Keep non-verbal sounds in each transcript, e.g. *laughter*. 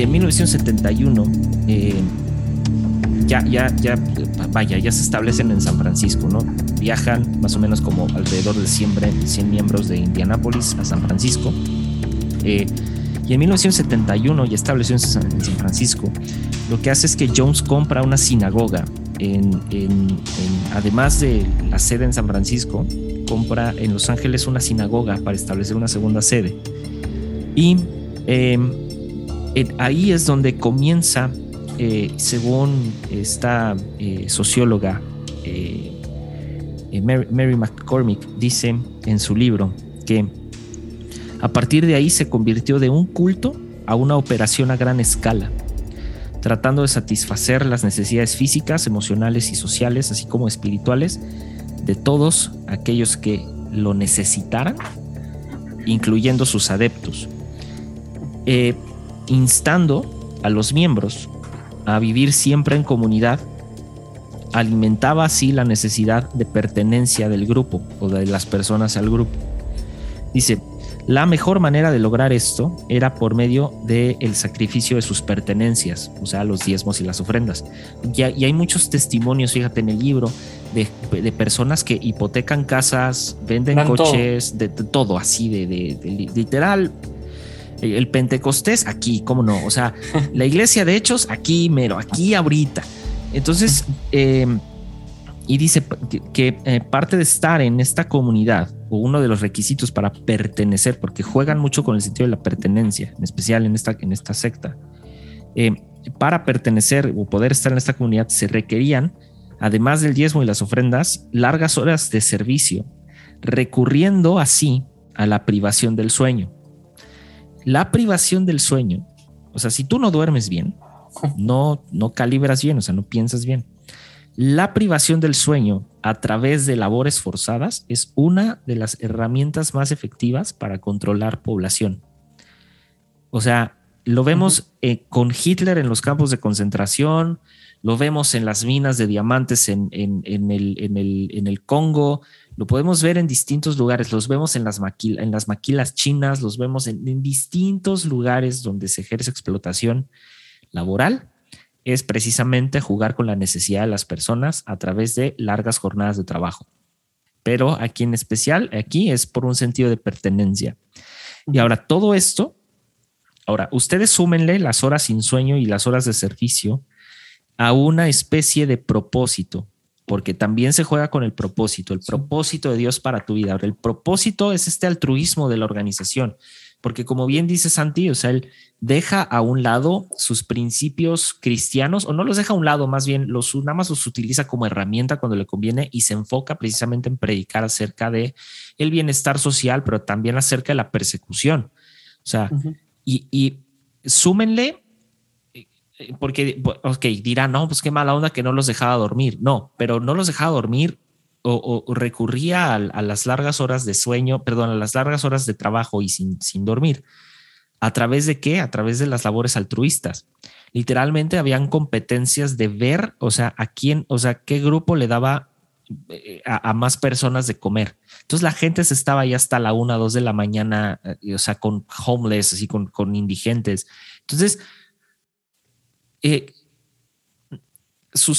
porque en 1971 eh, ya, ya, ya, vaya, ya se establecen en San Francisco, ¿no? Viajan más o menos como alrededor de 100, 100 miembros de Indianápolis a San Francisco. Eh, y en 1971, ya establecido en San, Francisco, lo que hace es que Jones compra una sinagoga, en, además de la sede en San Francisco, compra en Los Ángeles una sinagoga para establecer una segunda sede. Y em, ahí es donde comienza, eh, según esta eh, socióloga eh, Mary McCormick, dice en su libro que a partir de ahí se convirtió de un culto a una operación a gran escala, tratando de satisfacer las necesidades físicas, emocionales y sociales, así como espirituales, de todos aquellos que lo necesitaran, incluyendo sus adeptos, instando a los miembros a vivir siempre en comunidad, alimentaba así la necesidad de pertenencia del grupo o de las personas al grupo. Dice, la mejor manera de lograr esto era por medio del sacrificio de sus pertenencias, o sea, los diezmos y las ofrendas. Y, hay muchos testimonios, fíjate en el libro, de, personas que hipotecan casas, venden coches, De, todo así, de, literal. El Pentecostés aquí, ¿cómo no? O sea, *laughs* la iglesia de hechos aquí, mero, aquí ahorita. Entonces, eh, y dice que, eh, parte de estar en esta comunidad o uno de los requisitos para pertenecer, porque juegan mucho con el sentido de la pertenencia, en especial en esta, en esta secta, eh, para pertenecer o poder estar en esta comunidad se requerían, además del diezmo y las ofrendas, largas horas de servicio, recurriendo así a la privación del sueño. La privación del sueño, o sea, si tú no duermes bien, *laughs* no, no calibras bien, o sea, no piensas bien la privación del sueño a través de labores forzadas es una de las herramientas más efectivas para controlar población. O sea, lo vemos eh, con Hitler en los campos de concentración, lo vemos en las minas de diamantes en, el, en, el, Congo, lo podemos ver en distintos lugares, los vemos en las, en las maquilas chinas, los vemos en distintos lugares donde se ejerce explotación laboral es precisamente jugar con la necesidad de las personas a través de largas jornadas de trabajo. Pero aquí en especial, aquí es por un sentido de pertenencia. Y ahora todo esto, ahora ustedes súmenle las horas sin sueño y las horas de servicio a una especie de propósito, porque también se juega con el propósito, el propósito de Dios para tu vida. El propósito es este altruismo de la organización porque como bien dice Santi, o sea, él deja a un lado sus principios cristianos, o no los deja a un lado, más bien los nada más los utiliza como herramienta cuando le conviene y se enfoca precisamente en predicar acerca de el bienestar social, pero también acerca de la persecución. O sea, y, y súmenle porque, ok, dirán, no, pues qué mala onda que no los dejaba dormir. No, pero no los dejaba dormir o, recurría a, las largas horas de sueño, perdón, a las largas horas de trabajo y sin, sin dormir. ¿A través de qué? A través de las labores altruistas. Literalmente habían competencias de ver, o sea, a quién, o sea, qué grupo le daba eh, a, más personas de comer. Entonces la gente se estaba ahí hasta la una, dos de la mañana, eh, o sea, con homeless, así con, con indigentes. Entonces, eh,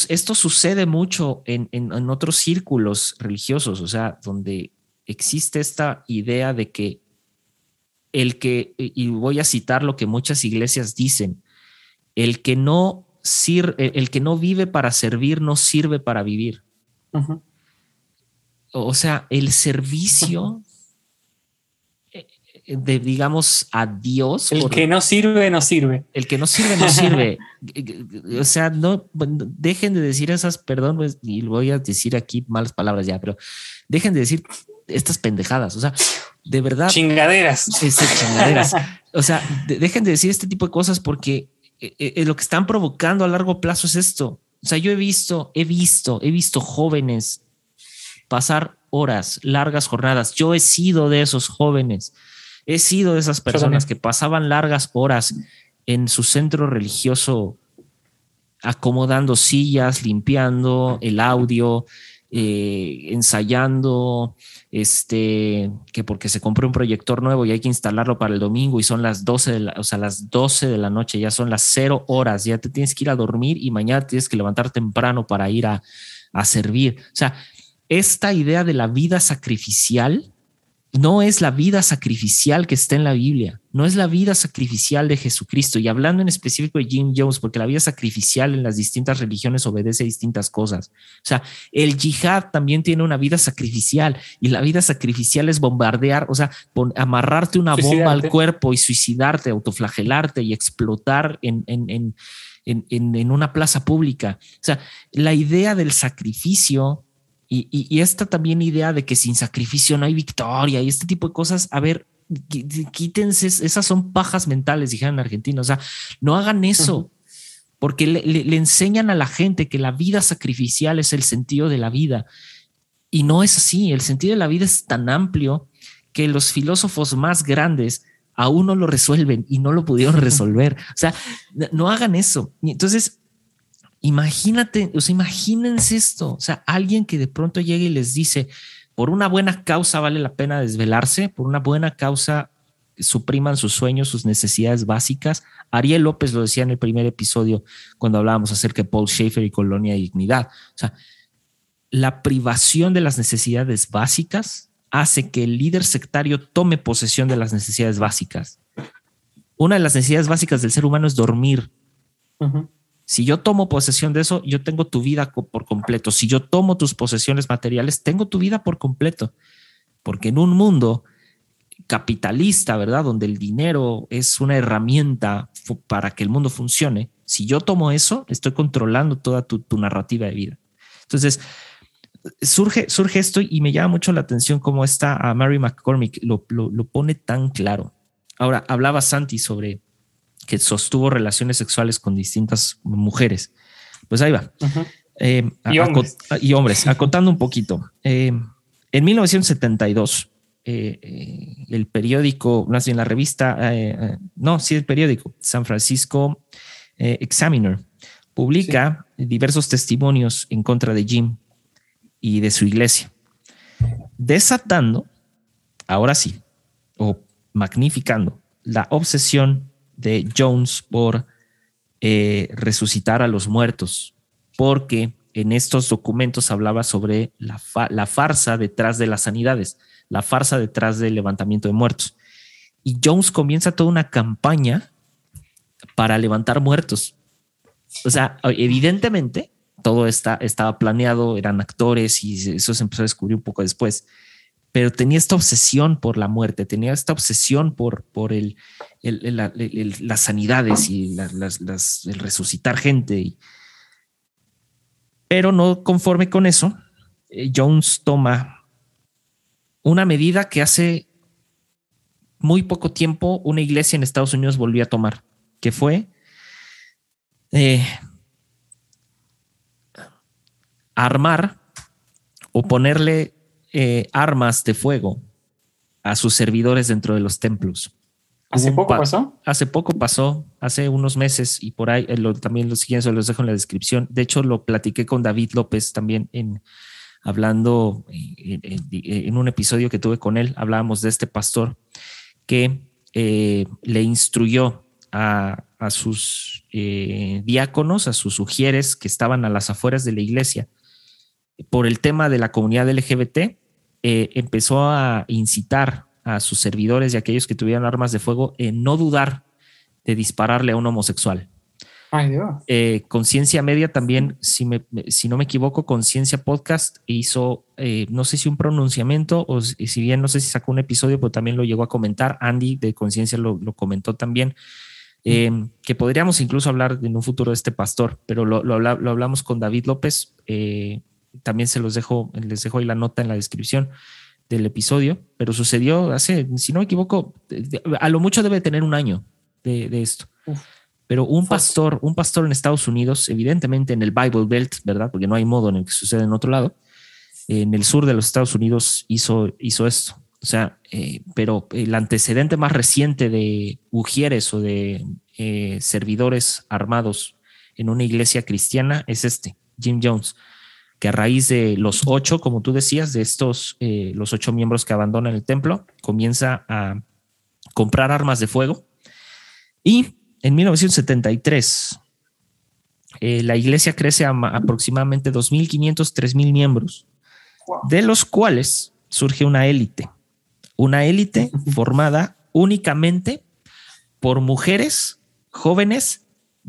esto sucede mucho en, otros círculos religiosos, o sea, donde existe esta idea de que el que, y voy a citar lo que muchas iglesias dicen, el que no sirve, el que no vive para servir no sirve para vivir. O sea, el servicio de, digamos, a Dios. El que no sirve, no sirve. El que no sirve, no sirve. *laughs* *laughs* o sea, no, dejen de decir esas, perdón, pues, y voy a decir aquí malas palabras ya, pero dejen de decir estas pendejadas. O sea, de verdad. Chingaderas. chingaderas. O sea, dejen de decir este tipo de cosas porque eh, eh, lo que están provocando a largo plazo es esto. O sea, yo he visto, he visto, he visto jóvenes pasar horas, largas jornadas. Yo he sido de esos jóvenes He sido de esas personas que pasaban largas horas en su centro religioso acomodando sillas, limpiando el audio, eh, ensayando, este, que porque se compró un proyector nuevo y hay que instalarlo para el domingo y son las 12 de la, o sea, las 12 de la noche, ya son las cero horas, ya te tienes que ir a dormir y mañana tienes que levantar temprano para ir a, a servir. O sea, esta idea de la vida sacrificial no es la vida sacrificial que está en la Biblia, no es la vida sacrificial de Jesucristo. Y hablando en específico de Jim Jones, porque la vida sacrificial en las distintas religiones obedece a distintas cosas. O sea, el yihad también tiene una vida sacrificial y la vida sacrificial es bombardear, o sea, amarrarte una bomba al cuerpo y suicidarte, autoflagelarte y explotar en, en, en, en una plaza pública. O sea, la idea del sacrificio y, esta también idea de que sin sacrificio no hay victoria y este tipo de cosas, a ver, quítense, esas son pajas mentales, dijeron en Argentina, o sea, no hagan eso, porque le, enseñan a la gente que la vida sacrificial es el sentido de la vida. Y no es así, el sentido de la vida es tan amplio que los filósofos más grandes aún no lo resuelven y no lo pudieron *laughs* resolver. O sea, no hagan eso. Entonces, Imagínate, o sea, imagínense esto, o sea, alguien que de pronto llegue y les dice, por una buena causa vale la pena desvelarse, por una buena causa supriman sus sueños, sus necesidades básicas. Ariel López lo decía en el primer episodio cuando hablábamos acerca de Paul Schaefer y Colonia de Dignidad. O sea, la privación de las necesidades básicas hace que el líder sectario tome posesión de las necesidades básicas. Una de las necesidades básicas del ser humano es dormir. Si yo tomo posesión de eso, yo tengo tu vida por completo. Si yo tomo tus posesiones materiales, tengo tu vida por completo. Porque en un mundo capitalista, ¿verdad? Donde el dinero es una herramienta para que el mundo funcione, si yo tomo eso, estoy controlando toda tu, narrativa de vida. Entonces, surge, surge esto y me llama mucho la atención cómo está a Mary McCormick, lo, lo pone tan claro. Ahora, hablaba Santi sobre que sostuvo relaciones sexuales con distintas mujeres. Pues ahí va. Eh, y, hombres. y, hombres. acotando un poquito. Eh, en 1972, eh, el periódico, más bien la revista, no, sí, el periódico, San Francisco Examiner, publica diversos testimonios en contra de Jim y de su iglesia, desatando, ahora sí, o magnificando la obsesión de Jones por eh, resucitar a los muertos, porque en estos documentos hablaba sobre la, farsa detrás de las sanidades, la farsa detrás del levantamiento de muertos. Y Jones comienza toda una campaña para levantar muertos. O sea, evidentemente todo está, estaba planeado, eran actores y eso se empezó a descubrir un poco después pero tenía esta obsesión por la muerte, tenía esta obsesión por, por el, las sanidades y el resucitar gente. pero no conforme con eso, eh, Jones toma una medida que hace muy poco tiempo una iglesia en Estados Unidos volvió a tomar, que fue eh, armar o ponerle eh, armas de fuego a sus servidores dentro de los templos. ¿Hace poco pasó? Hace poco pasó, hace unos meses y por ahí eh, también los siguientes los dejo en la descripción. De hecho, lo platiqué con David López también en hablando en, un episodio que tuve con él. Hablábamos de este pastor que eh, le instruyó a, sus diáconos, a sus sugieres que estaban a las afueras de la iglesia por el tema de la comunidad LGBT, eh, empezó a incitar a sus servidores y a aquellos que tuvieran armas de fuego en no dudar de dispararle a un homosexual. Ay, Dios. Eh, Conciencia Media también, si, si no me equivoco, Conciencia Podcast hizo, eh, no sé si un pronunciamiento o si bien no sé si sacó un episodio, pero también lo llegó a comentar. Andy de Conciencia lo, comentó también. que podríamos incluso hablar en un futuro de este pastor, pero lo, lo, hablamos con David López, también se los dejo, les dejo ahí la nota en la descripción del episodio, pero sucedió hace, si no me equivoco, a lo mucho debe tener un año de, esto. Pero un pastor, un pastor en Estados Unidos, evidentemente en el Bible Belt, ¿verdad? Porque no hay modo en el que suceda en otro lado, en el sur de los Estados Unidos hizo, hizo esto. O sea, eh, pero el antecedente más reciente de ujieres o de eh, servidores armados en una iglesia cristiana es este, Jim Jones que a raíz de los ocho, como tú decías, de estos, eh, los ocho miembros que abandonan el templo, comienza a comprar armas de fuego. Y en 1973, eh, la iglesia crece a, aproximadamente 2.500, 3.000 miembros, de los cuales surge una élite, una élite *laughs* formada únicamente por mujeres jóvenes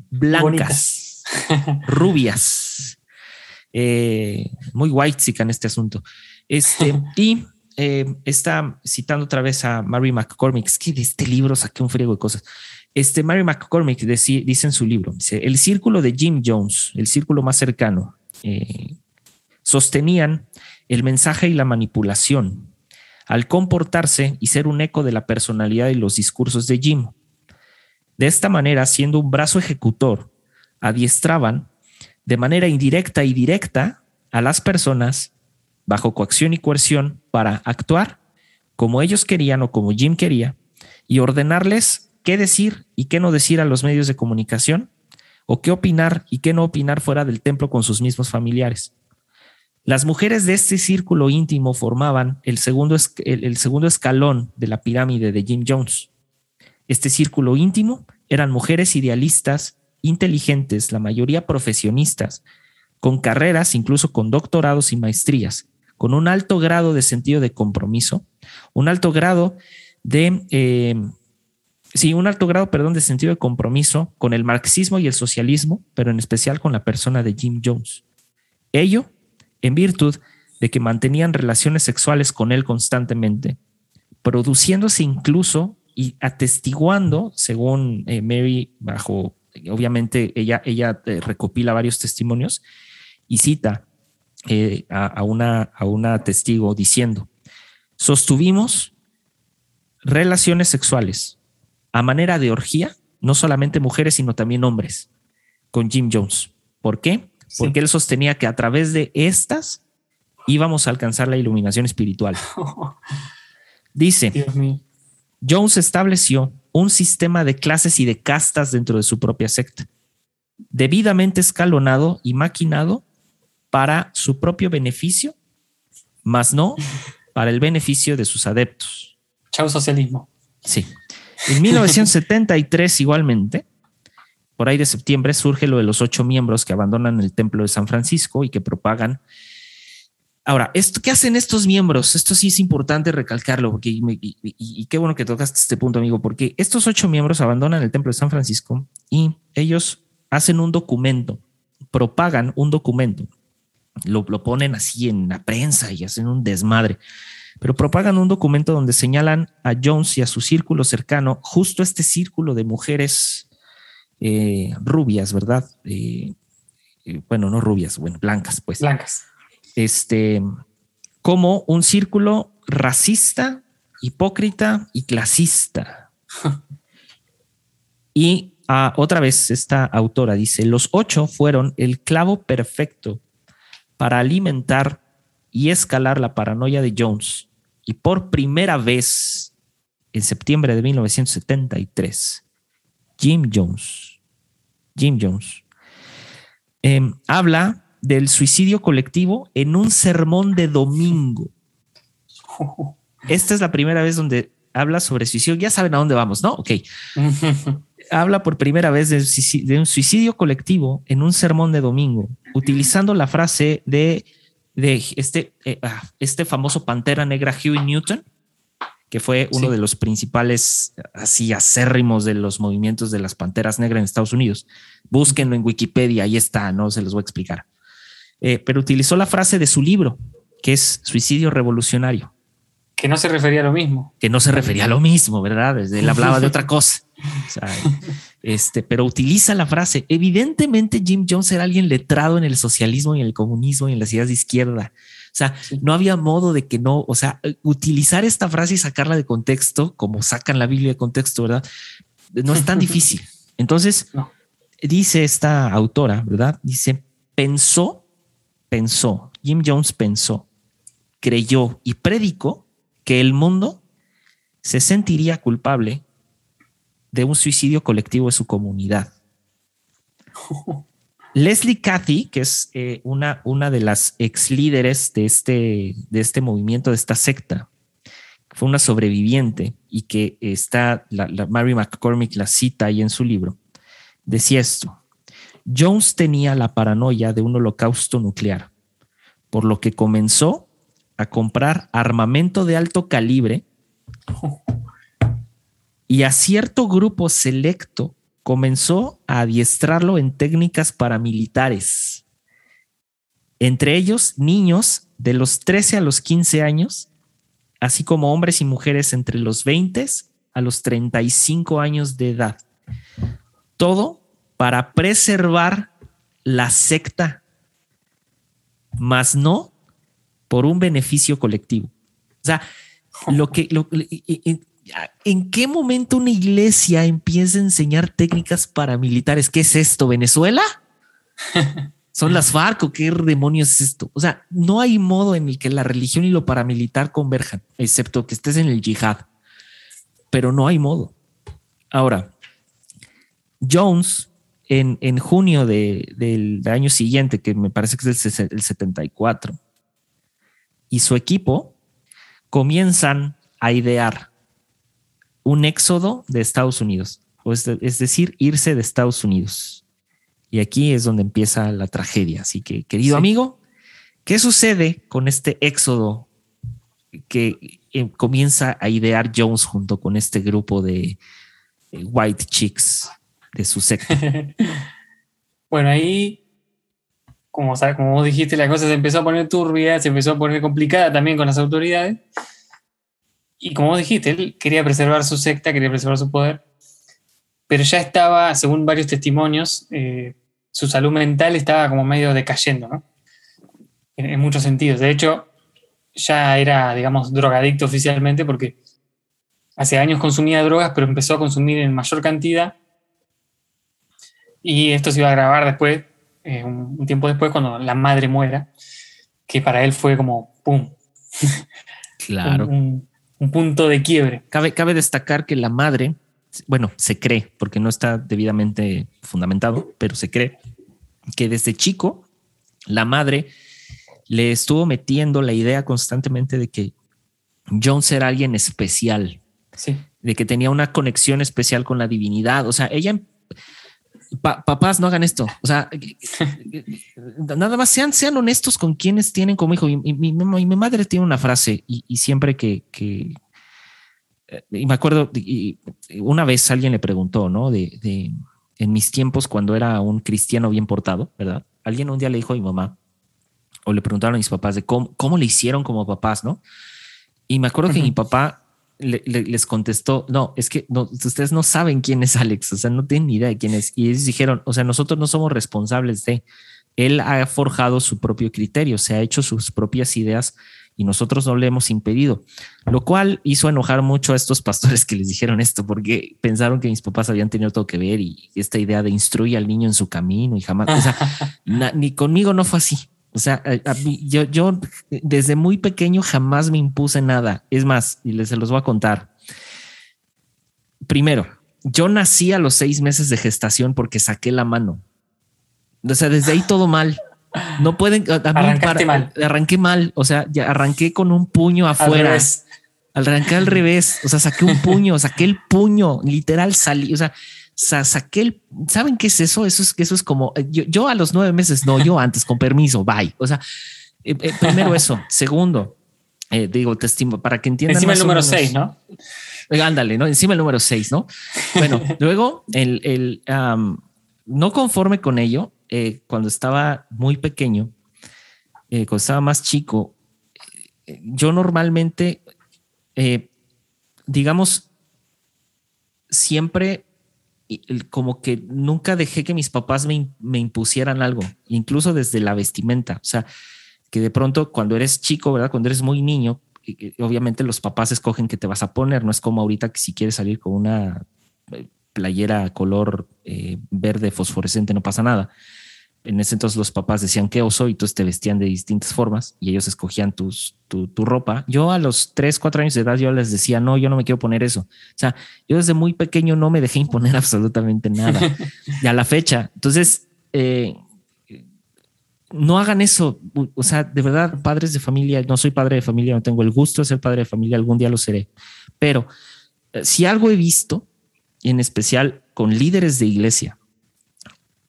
blancas, *laughs* rubias, eh, muy white en este asunto. Este, *laughs* y eh, está citando otra vez a Mary McCormick, es que de este libro saqué un friego de cosas. Este Mary McCormick dice, en su libro, dice, el círculo de Jim Jones, el círculo más cercano, eh, sostenían el mensaje y la manipulación al comportarse y ser un eco de la personalidad y los discursos de Jim. De esta manera, siendo un brazo ejecutor, adiestraban de manera indirecta y directa a las personas bajo coacción y coerción para actuar como ellos querían o como Jim quería y ordenarles qué decir y qué no decir a los medios de comunicación o qué opinar y qué no opinar fuera del templo con sus mismos familiares. Las mujeres de este círculo íntimo formaban el segundo, el segundo escalón de la pirámide de Jim Jones. Este círculo íntimo eran mujeres idealistas inteligentes, la mayoría profesionistas, con carreras, incluso con doctorados y maestrías, con un alto grado de sentido de compromiso, un alto grado de, eh, sí, un alto grado, perdón, de sentido de compromiso con el marxismo y el socialismo, pero en especial con la persona de Jim Jones. Ello en virtud de que mantenían relaciones sexuales con él constantemente, produciéndose incluso y atestiguando, según eh, Mary, bajo obviamente ella, ella eh, recopila varios testimonios y cita eh, a, una, a una testigo diciendo, sostuvimos relaciones sexuales a manera de orgía, no solamente mujeres, sino también hombres, con Jim Jones. ¿Por qué? Porque él sostenía que a través de estas íbamos a alcanzar la iluminación espiritual. *laughs* Dice, Jones estableció un sistema de clases y de castas dentro de su propia secta, debidamente escalonado y maquinado para su propio beneficio, más no *laughs* para el beneficio de sus adeptos. Chau socialismo. Sí. En 1973 igualmente, por ahí de septiembre, surge lo de los ocho miembros que abandonan el templo de San Francisco y que propagan Ahora, esto, ¿qué hacen estos miembros? Esto sí es importante recalcarlo, porque y, qué bueno que tocaste este punto, amigo, porque estos ocho miembros abandonan el templo de San Francisco y ellos hacen un documento, propagan un documento, lo, lo ponen así en la prensa y hacen un desmadre, pero propagan un documento donde señalan a Jones y a su círculo cercano, justo este círculo de mujeres eh, rubias, ¿verdad? Eh, eh, bueno, no rubias, bueno, blancas, pues. Blancas este, como un círculo racista, hipócrita y clasista. *laughs* y ah, otra vez esta autora dice, los ocho fueron el clavo perfecto para alimentar y escalar la paranoia de Jones. Y por primera vez, en septiembre de 1973, Jim Jones, Jim Jones, em, habla del suicidio colectivo en un sermón de domingo. *laughs* Esta es la primera vez donde habla sobre suicidio. Ya saben a dónde vamos, ¿no? Ok. *laughs* habla por primera vez de, un suicidio colectivo en un sermón de domingo, utilizando la frase de, de este, eh, ah, este famoso pantera negra Huey Newton, que fue uno de los principales así acérrimos de los movimientos de las panteras negras en Estados Unidos. Búsquenlo en Wikipedia, ahí está, no se los voy a explicar. Eh, pero utilizó la frase de su libro, que es Suicidio Revolucionario. Que no se refería a lo mismo. Que no se refería a lo mismo, ¿verdad? Él *laughs* hablaba de otra cosa. este, pero utiliza la frase. Evidentemente, Jim Jones era alguien letrado en el socialismo y en el comunismo y en las ideas de izquierda. O sea, no había modo de que no, o sea, utilizar esta frase y sacarla de contexto, como sacan la Biblia de contexto, ¿verdad? No es tan difícil. *laughs* Entonces, dice esta autora, ¿verdad? Dice, pensó pensó, Jim Jones pensó, creyó y predicó que el mundo se sentiría culpable de un suicidio colectivo de su comunidad. *laughs* Leslie Cathy, que es eh, una, una de las ex líderes de este, de este movimiento, de esta secta, fue una sobreviviente y que está, la, Mary McCormick la cita ahí en su libro, decía esto. Jones tenía la paranoia de un holocausto nuclear, por lo que comenzó a comprar armamento de alto calibre y a cierto grupo selecto comenzó a adiestrarlo en técnicas paramilitares. Entre ellos, niños de los 13 a los 15 años, así como hombres y mujeres entre los 20 a los 35 años de edad. Todo para preservar la secta, más no por un beneficio colectivo. O sea, lo que, lo, ¿En qué momento una iglesia empieza a enseñar técnicas paramilitares? ¿Qué es esto? ¿Venezuela? *laughs* ¿Son las FARC o qué demonios es esto? O sea, no hay modo en el que la religión y lo paramilitar converjan, excepto que estés en el yihad. Pero no hay modo. Ahora, Jones, en, en junio del año siguiente, que me parece que es el, el 74, y su equipo comienzan a idear un éxodo de Estados Unidos, es, decir, irse de Estados Unidos. Y aquí es donde empieza la tragedia. Así que, querido amigo, ¿qué sucede con este éxodo que eh, comienza a idear Jones junto con este grupo de eh, white chicks de su secta? *laughs* bueno, ahí, como, como vos dijiste, la cosa se empezó a poner turbia, se empezó a poner complicada también con las autoridades. Y como dijiste, él quería preservar su secta, quería preservar su poder, pero ya estaba, según varios testimonios, eh, su salud mental estaba como medio decayendo, ¿no? En, muchos sentidos. De hecho, ya era, digamos, drogadicto oficialmente porque hace años consumía drogas, pero empezó a consumir en mayor cantidad. Y esto se iba a grabar después, eh, un, tiempo después, cuando la madre muera, que para él fue como, ¡pum! Claro *laughs* un punto de quiebre. Cabe, cabe destacar que la madre, bueno, se cree, porque no está debidamente fundamentado, pero se cree que desde chico la madre le estuvo metiendo la idea constantemente de que Jones era alguien especial, sí. de que tenía una conexión especial con la divinidad. O sea, ella papás no hagan esto. O sea, nada más sean, sean honestos con quienes tienen como hijo. Y, mi, madre tiene una frase y, siempre que, que, eh, y me acuerdo, y una vez alguien le preguntó, ¿no? De, de, en mis tiempos cuando era un cristiano bien portado, ¿verdad? Alguien un día le dijo a mi mamá o le preguntaron a mis papás de cómo, cómo le hicieron como papás, ¿no? Y me acuerdo que mi papá les contestó, no, es que no, ustedes no saben quién es Alex, o sea, no tienen ni idea de quién es. Y ellos dijeron, o sea, nosotros no somos responsables de, él ha forjado su propio criterio, se ha hecho sus propias ideas y nosotros no le hemos impedido, lo cual hizo enojar mucho a estos *laughs* pastores que les dijeron esto, porque pensaron que mis papás habían tenido todo que ver y esta idea de instruir al niño en su camino y jamás, o sea, *laughs* ni conmigo no fue así. O sea, yo, yo desde muy pequeño jamás me impuse nada. Es más, y les se los voy a contar. Primero, yo nací a los seis meses de gestación porque saqué la mano. O sea, desde ahí todo mal. No pueden. Arrancaste mal. Arranqué mal. O sea, ya arranqué con un puño afuera. Al arranqué al revés. O sea, saqué un puño, saqué el puño, literal salí. O sea, saqué el, ¿saben qué es eso? Eso es, eso es como, eh, yo, a los nueve meses, no, yo antes, con permiso, bye. O sea, eh, eh, primero eso. *laughs* Segundo, digo, te estimo, para que entiendan. Encima el número seis, ¿no? Ándale, ¿no? Encima el número seis, ¿no? *laughs* Bueno, luego, el, el no conforme con ello, cuando estaba muy pequeño, cuando estaba más chico, yo normalmente, digamos, siempre como que nunca dejé que mis papás me, impusieran algo, incluso desde la vestimenta. O sea, que de pronto cuando eres chico, ¿verdad? Cuando eres muy niño, obviamente los papás escogen qué te vas a poner. No es como ahorita que si quieres salir con una eh, playera color eh, verde fosforescente, no pasa nada en ese entonces los papás decían qué oso y entonces te vestían de distintas formas y ellos escogían tus, tu, ropa. Yo a los 3, 4 años de edad yo les decía, no, yo no me quiero poner eso. O sea, yo desde muy pequeño no me dejé imponer *laughs* absolutamente nada. y a la fecha, entonces, eh, no hagan eso. O sea, de verdad, padres de familia, no soy padre de familia, no tengo el gusto de ser padre de familia, algún día lo seré. Pero eh, si algo he visto, en especial con líderes de iglesia,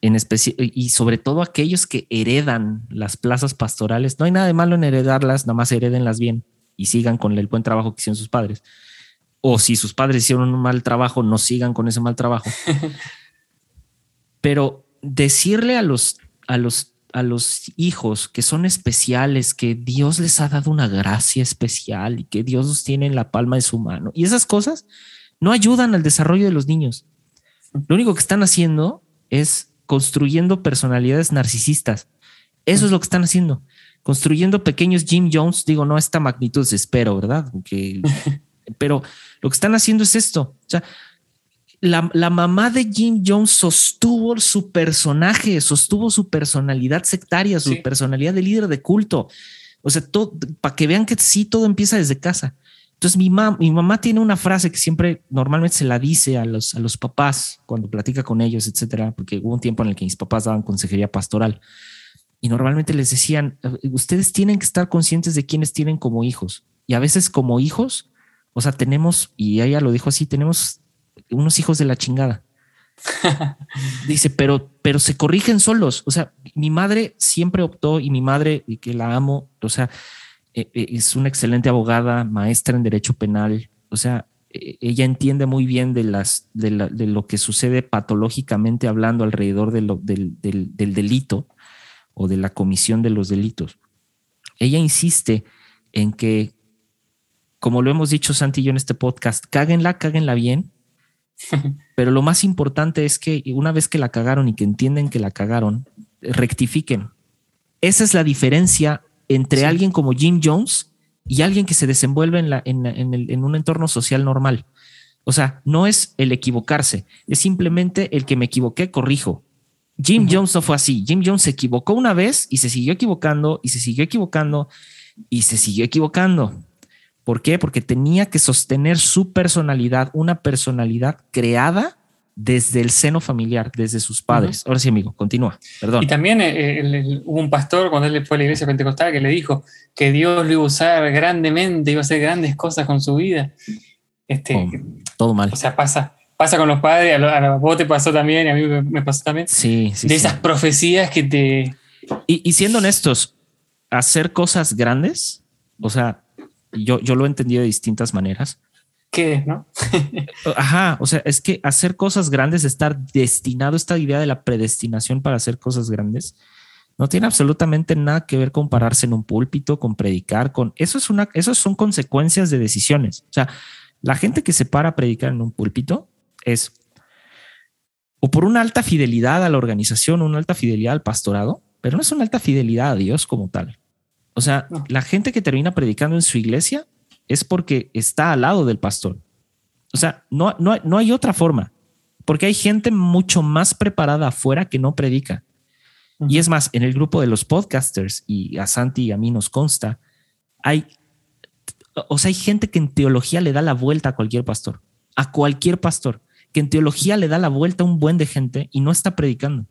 en especial y sobre todo aquellos que heredan las plazas pastorales, no hay nada de malo en heredarlas, nada más heredenlas bien y sigan con el buen trabajo que hicieron sus padres. O si sus padres hicieron un mal trabajo, no sigan con ese mal trabajo. *laughs* Pero decirle a los, a los a los hijos que son especiales, que Dios les ha dado una gracia especial y que Dios los tiene en la palma de su mano. Y esas cosas no ayudan al desarrollo de los niños. Lo único que están haciendo es construyendo personalidades narcisistas. Eso es lo que están haciendo. Construyendo pequeños Jim Jones, digo, no a esta magnitud, espero, ¿verdad? *laughs* pero lo que están haciendo es esto. O sea, la, mamá de Jim Jones sostuvo su personaje, sostuvo su personalidad sectaria, su personalidad de líder de culto. O sea, para que vean que sí, todo empieza desde casa. Entonces, mi, mi mamá tiene una frase que siempre normalmente se la dice a los, a los papás cuando platica con ellos, etcétera, porque hubo un tiempo en el que mis papás daban consejería pastoral y normalmente les decían: Ustedes tienen que estar conscientes de quiénes tienen como hijos. Y a veces, como hijos, o sea, tenemos, y ella lo dijo así, tenemos unos hijos de la chingada. *laughs* Dice, pero, pero se corrigen solos. O sea, mi madre siempre optó y mi madre, y que la amo, o sea, es una excelente abogada, maestra en derecho penal. O sea, e, ella entiende muy bien de, las, de, lo que sucede patológicamente hablando alrededor de lo, del, del, del delito o de la comisión de los delitos. Ella insiste en que, como lo hemos dicho Santi y yo en este podcast, cáguenla, cáguenla bien, *laughs* pero lo más importante es que una vez que la cagaron y que entienden que la cagaron, rectifiquen. Esa es la diferencia entre alguien como Jim Jones y alguien que se desenvuelve en, la, en, un entorno social normal. O sea, no es el equivocarse, es simplemente el que me equivoqué, corrijo. Jim Jones no fue así. Jim Jones se equivocó una vez y se siguió equivocando y se siguió equivocando y se siguió equivocando. ¿Por qué? Porque tenía que sostener su personalidad, una personalidad creada desde el seno familiar, desde sus padres. Ahora sí, amigo, continúa. Perdón. Y también eh, hubo un pastor cuando él fue a la iglesia pentecostal que le dijo que Dios lo iba a usar grandemente, iba a hacer grandes cosas con su vida. Este, oh, todo mal. O sea, pasa, pasa con los padres, a, vos te pasó también, y a mí me, pasó también. Sí, sí. De esas profecías que te. y siendo honestos, hacer cosas grandes, o sea, yo, yo lo he entendido de distintas maneras. ¿Qué? ¿No? *laughs* Ajá, o sea, es que hacer cosas grandes, estar destinado, esta idea de la predestinación para hacer cosas grandes, no tiene absolutamente nada que ver con pararse en un púlpito, con predicar, con eso es una, eso son consecuencias de decisiones. O sea, la gente que se para a predicar en un púlpito es o por una alta fidelidad a la organización, una alta fidelidad al pastorado, pero no es una alta fidelidad a Dios como tal. O sea, la gente que termina predicando en su iglesia es porque está al lado del pastor. O sea, no, no, no hay otra forma, porque hay gente mucho más preparada afuera que no predica. Y es más, en el grupo de los podcasters, y a Santi y a mí nos consta, hay, o sea, hay gente que en teología le da la vuelta a cualquier pastor, a cualquier pastor, que en teología le da la vuelta a un buen de gente y no está predicando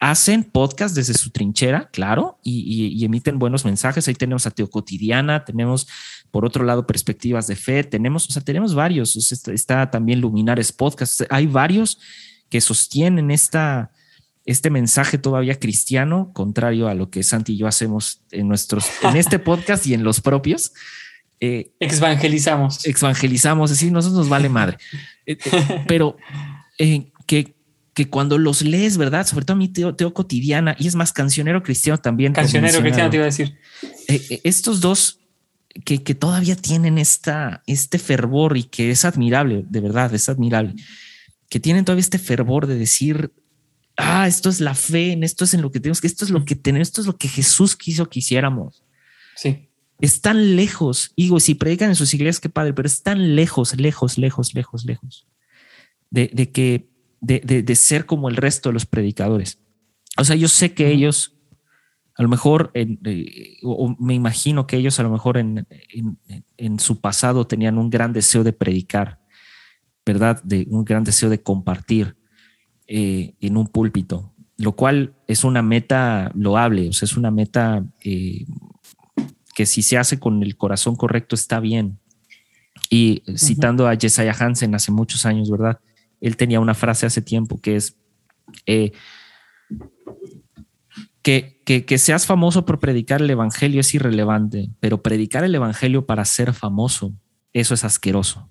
hacen podcast desde su trinchera, claro, y, emiten buenos mensajes. Ahí tenemos a Teo Cotidiana, tenemos por otro lado perspectivas de fe, tenemos, o sea, tenemos varios. está, también Luminares Podcast. Hay varios que sostienen esta, este mensaje todavía cristiano, contrario a lo que Santi y yo hacemos en nuestros, en este *laughs* podcast y en los propios. Eh, exvangelizamos. Exvangelizamos, es decir, nosotros nos vale madre. Eh, eh, pero que que cuando los lees, ¿verdad? Sobre todo a mí Teo, Cotidiana y es más cancionero cristiano también. Cancionero cristiano te iba a decir. Eh, eh, estos dos que, todavía tienen esta, este fervor y que es admirable, de verdad, es admirable, que tienen todavía este fervor de decir, ah, esto es la fe, en esto es en lo que tenemos que, esto es lo que tenemos, esto es lo que Jesús quiso que hiciéramos. Sí. Están lejos, digo, si predican en sus iglesias, qué padre, pero están lejos, lejos, lejos, lejos, lejos de, de que de, ser como el resto de los predicadores. O sea, yo sé que ellos, a lo mejor, eh, o me imagino que ellos a lo mejor en, su pasado tenían un gran deseo de predicar, ¿verdad? De un gran deseo de compartir eh, en un púlpito. lo cual es una meta loable, o sea, es una meta eh, que si se hace con el corazón correcto está bien. Y citando a Jesiah Hansen hace muchos años, ¿verdad? Él tenía una frase hace tiempo que es eh, que, que, que, seas famoso por predicar el evangelio es irrelevante, pero predicar el evangelio para ser famoso, eso es asqueroso.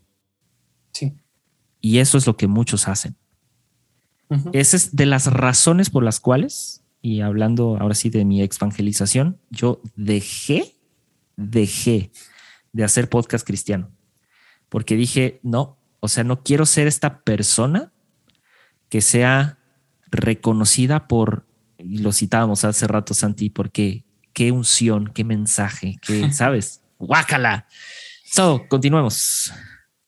Sí. Y eso es lo que muchos hacen. Esa es de las razones por las cuales, y hablando ahora sí de mi evangelización, yo dejé, dejé de hacer podcast cristiano. Porque dije, no, o sea, no quiero ser esta persona que sea reconocida por, y lo citábamos hace rato, Santi, porque qué unción, qué mensaje, qué, *laughs* ¿sabes? Guácala. So, continuemos.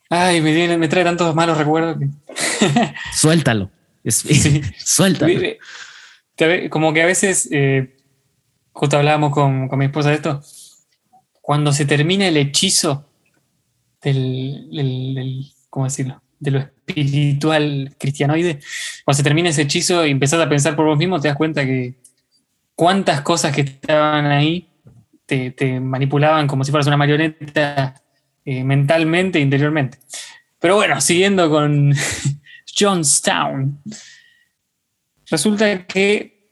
Ay, me, me trae tantos malos recuerdos. *laughs* Suéltalo. *laughs* Suéltalo. Como que a veces, eh, justo hablábamos con, con, mi esposa de esto, cuando se termina el hechizo del, del, ¿cómo decirlo? De lo espiritual cristianoide, cuando se termina ese hechizo y empezás a pensar por vos mismo, te das cuenta que cuántas cosas que estaban ahí te, manipulaban como si fueras una marioneta eh, mentalmente e interiormente. Pero bueno, siguiendo con *laughs* Johnstown, resulta que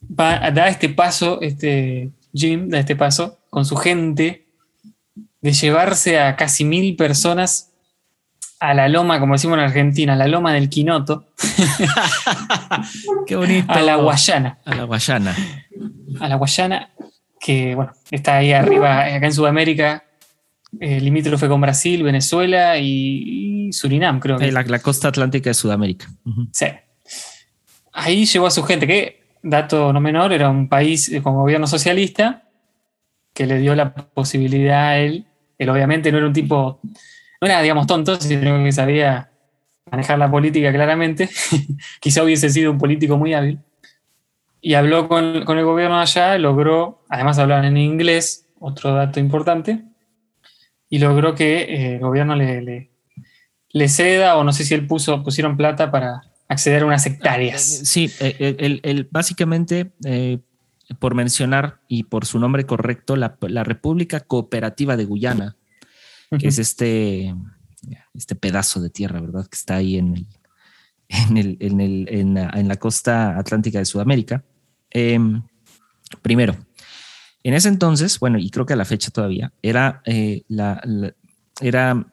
va, da este paso, este Jim da este paso con su gente de llevarse a casi mil personas a la loma, como decimos en Argentina, a la loma del Quinoto. *laughs* Qué bonito. A la Guayana. A la Guayana. A la Guayana, que bueno, está ahí arriba, acá en Sudamérica, eh, limítrofe con Brasil, Venezuela y, Surinam, creo que. La, la, costa atlántica de Sudamérica. Sí. Ahí llevó a su gente, que, dato no menor, era un país eh, con gobierno socialista que le dio la posibilidad a él. Él obviamente no era un tipo, no era, digamos, tonto, sino que sabía manejar la política claramente. *laughs* Quizá hubiese sido un político muy hábil. Y habló con, el gobierno allá, logró, además hablar en inglés, otro dato importante, y logró que eh, el gobierno le, ceda, o no sé si él puso, pusieron plata para acceder a unas hectáreas. Sí, el, el, básicamente, eh, por mencionar y por su nombre correcto, la República Cooperativa de Guyana, que es este, este pedazo de tierra, ¿verdad? Que está ahí en, el, en, el, en, el, en, la, en la costa atlántica de Sudamérica. Em, primero, en ese entonces, bueno, y creo que a la fecha todavía, era, eh, la, era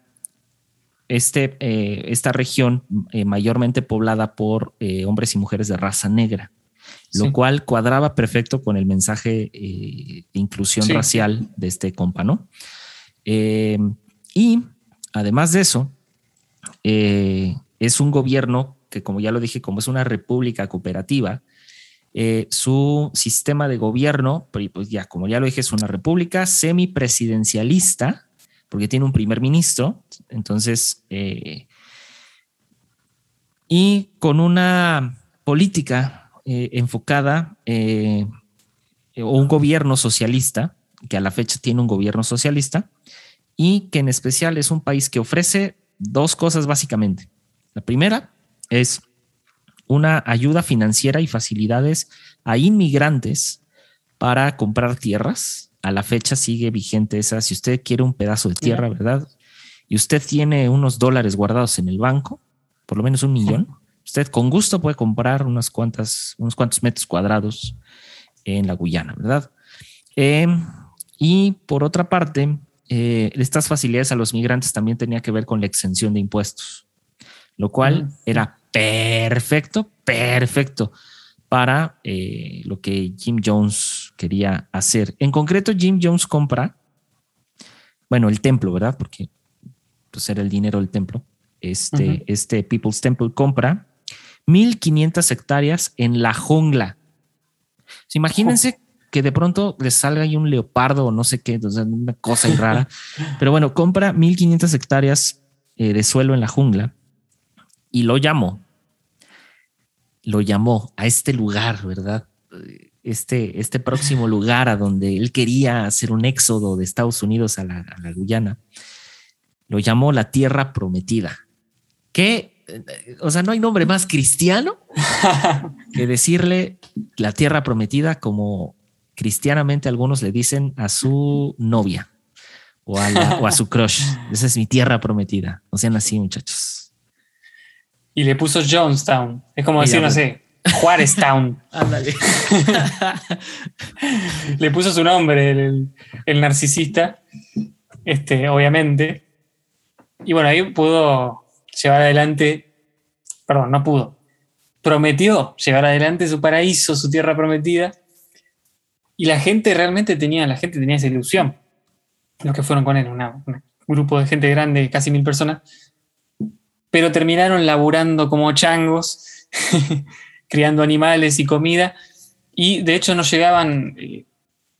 este, eh, esta región eh, mayormente poblada por hombres y mujeres de raza negra, lo cual cuadraba perfecto con el mensaje de inclusión racial de este compa, ¿no? Y además de eso, es un gobierno que, como ya lo dije, como es una república cooperativa, eh, su sistema de gobierno, pues ya, como ya lo dije, es una república semipresidencialista, porque tiene un primer ministro, entonces, eh, y con una política eh, enfocada o un gobierno socialista, que a la fecha tiene un gobierno socialista, y que en especial es un país que ofrece dos cosas básicamente. La primera es una ayuda financiera y facilidades a inmigrantes para comprar tierras. A la fecha sigue vigente esa. Si usted quiere un pedazo de tierra, ¿verdad? Y usted tiene unos dólares guardados en el banco, por lo menos un millón, usted con gusto puede comprar unas cuantas, unos cuantos metros cuadrados en la Guyana, ¿verdad? Em, y por otra parte, eh, estas facilidades a los migrantes también tenía que ver con la exención de impuestos, lo cual era perfecto, perfecto para eh, lo que Jim Jones quería hacer. En concreto, Jim Jones compra, bueno, el templo, ¿verdad? Porque pues era el dinero del templo. Este, este People's Temple compra 1500 hectáreas en la jungla. imagínense que de pronto les salga ahí un leopardo o no sé qué, una cosa rara. *laughs* Pero bueno, compra 1500 hectáreas eh, de suelo en la jungla y lo llamó lo llamó a este lugar, ¿verdad? Este, este próximo lugar a donde él quería hacer un éxodo de Estados Unidos a la, Guyana, lo llamó la Tierra Prometida, que o sea, no hay nombre más cristiano *laughs* que decirle la tierra prometida como cristianamente algunos le dicen a su novia o a, su crush. *laughs* Esa es mi tierra prometida. No sean así, muchachos. Y le puso Jonestown. Es como decir, no sé, Juáreztown. *laughs* Ándale. *laughs* le puso su nombre, el, el narcisista, este, obviamente. Y bueno, ahí pudo llevar adelante, perdón, no pudo, prometió llevar adelante su paraíso, su tierra prometida, y la gente realmente tenía, la gente tenía esa ilusión. Los que fueron con él, un grupo de gente grande, casi mil personas, pero terminaron laburando como changos, *laughs* criando animales y comida, y de hecho no llegaban, eh,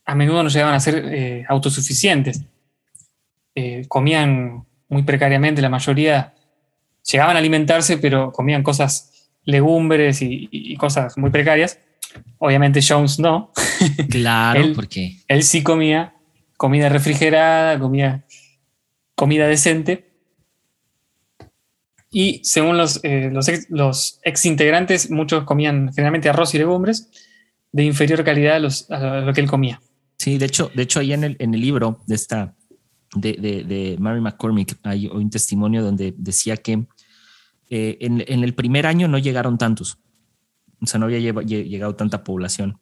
a menudo no llegaban a ser eh, autosuficientes. Eh, comían muy precariamente, la mayoría llegaban a alimentarse, pero comían cosas, legumbres y, cosas muy precarias. Obviamente Jones no. *laughs* Claro, él, porque él sí comía comida refrigerada, comía comida decente. Y según los, eh, los, ex, integrantes, muchos comían generalmente arroz y legumbres de inferior calidad a, los, a lo que él comía. Sí, de hecho, de hecho ahí en el, en el libro de esta de, de, Mary McCormick hay un testimonio donde decía que eh, en, el primer año no llegaron tantos, o sea, no había llegado tanta población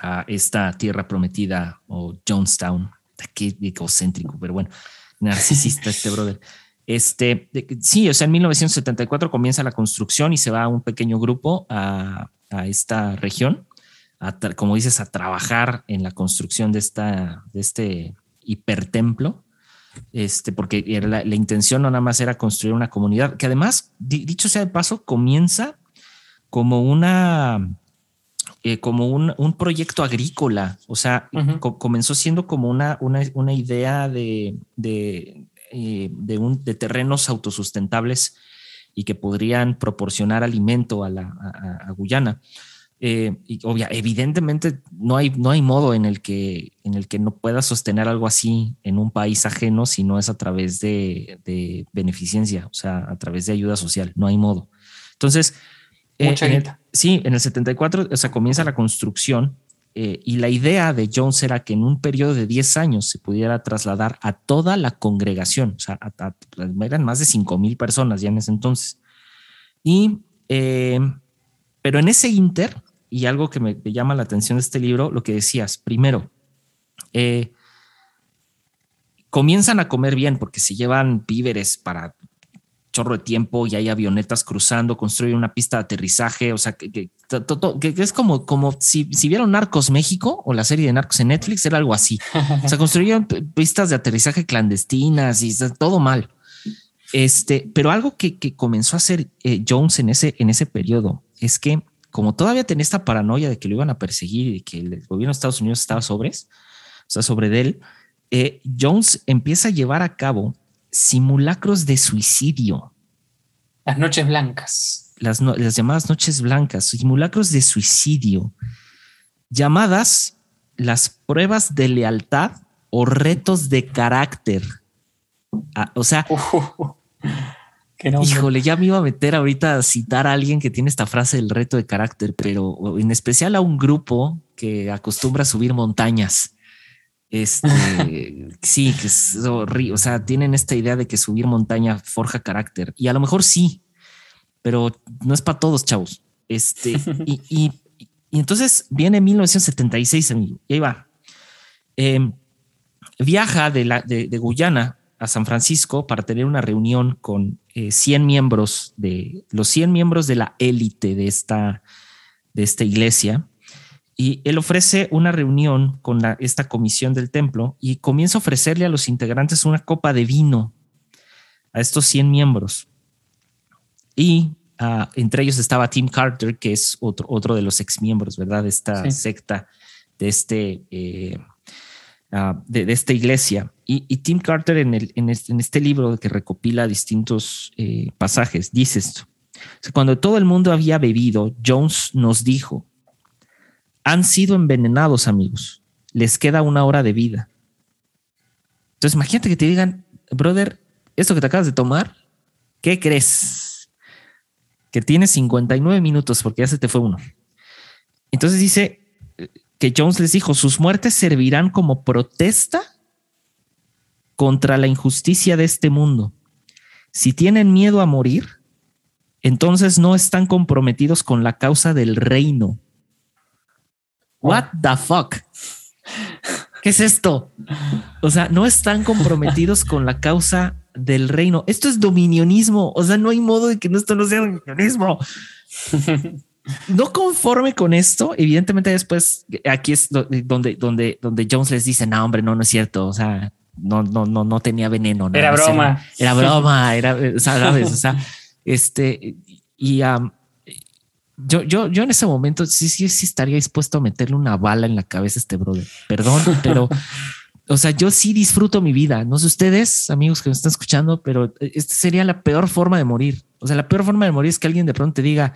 a esta tierra prometida o Jonestown. Qué egocéntrico, pero bueno, narcisista este *laughs* brother. Este, sí, o sea, en 1974 comienza la construcción y se va un pequeño grupo a, a esta región, a, como dices, a trabajar en la construcción de, esta, de este hipertemplo, este, porque la, intención no nada más era construir una comunidad, que además, dicho sea de paso, comienza como una, eh, como un, proyecto agrícola, o sea, comenzó siendo como una, una, idea de, de, eh, de, un, de, terrenos autosustentables y que podrían proporcionar alimento a, la, a Guyana. Eh, y obvia, evidentemente no hay, no hay modo en el, que, en el que no pueda sostener algo así en un país ajeno si no es a través de, beneficencia, o sea, a través de ayuda social. No hay modo. Entonces, eh, sí, en el 74, o sea, comienza la construcción eh, y la idea de Jones era que en un periodo de 10 años se pudiera trasladar a toda la congregación, o sea, eran más de 5 mil personas ya en ese entonces. Y, pero en ese inter, y algo que me, llama la atención de este libro, lo que decías, primero, eh, comienzan a comer bien porque se llevan víveres para chorro de tiempo y hay avionetas cruzando, construyen una pista de aterrizaje, o sea, que, que, es como, como si, si, vieron Narcos México o la serie de Narcos en Netflix, era algo así. O sea, construyeron pistas de aterrizaje clandestinas y todo mal. Este, pero algo que, comenzó a hacer eh, Jones en ese, en ese periodo es que como todavía tenía esta paranoia de que lo iban a perseguir y que el gobierno de Estados Unidos estaba sobre, o sea, sobre él, eh, Jones empieza a llevar a cabo simulacros de suicidio. Las noches blancas. Las, las llamadas noches blancas, simulacros de suicidio, llamadas las pruebas de lealtad o retos de carácter. Ah, o sea, *laughs* Híjole, ya me iba a meter ahorita a citar a alguien que tiene esta frase del reto de carácter, pero en especial a un grupo que acostumbra a subir montañas. Este, *laughs* sí, que es horrible. O sea, tienen esta idea de que subir montaña forja carácter. Y a lo mejor sí, pero no es para todos, chavos. Este, *laughs* y, entonces viene 1976, amigo, y ahí va. Em, viaja de, la, de Guyana a San Francisco para tener una reunión con 100 eh, miembros de los 100 miembros de la élite de esta, de esta iglesia. Y él ofrece una reunión con esta comisión del templo y comienza a ofrecerle a los integrantes una copa de vino a estos 100 miembros. Y ah, entre ellos estaba Tim Carter, que es otro, otro de los ex miembros, ¿verdad? De esta secta, de este eh, Ah, de, esta iglesia. Y, Tim Carter en, el, en, este, libro que recopila distintos eh, pasajes dice esto. Cuando todo el mundo había bebido, Jones nos dijo, han sido envenenados amigos, les queda una hora de vida. Entonces imagínate que te digan, brother, esto que te acabas de tomar, ¿qué crees? que tiene 59 minutos porque ya se te fue uno. Entonces dice que Jones les dijo, sus muertes servirán como protesta contra la injusticia de este mundo. Si tienen miedo a morir, entonces no están comprometidos con la causa del reino. What the fuck? ¿Qué es esto? O sea, no están comprometidos *laughs* con la causa del reino. Esto es dominionismo. O sea, no hay modo de que esto no sea dominionismo. *laughs* No conforme con esto, evidentemente después aquí es donde, donde, donde Jones les dice, no, hombre, no, no es cierto. O sea, no, no, no, no tenía veneno. era broma. Era, broma, era, ¿sabes? O sea, *laughs* este, y yo, yo, yo en ese momento sí, sí, sí estaría dispuesto a meterle una bala en la cabeza a este brother. Perdón, *laughs* pero, o sea, yo sí disfruto mi vida. No sé ustedes, amigos que me están escuchando, pero esta sería la peor forma de morir. O sea, la peor forma de morir es que alguien de pronto te diga,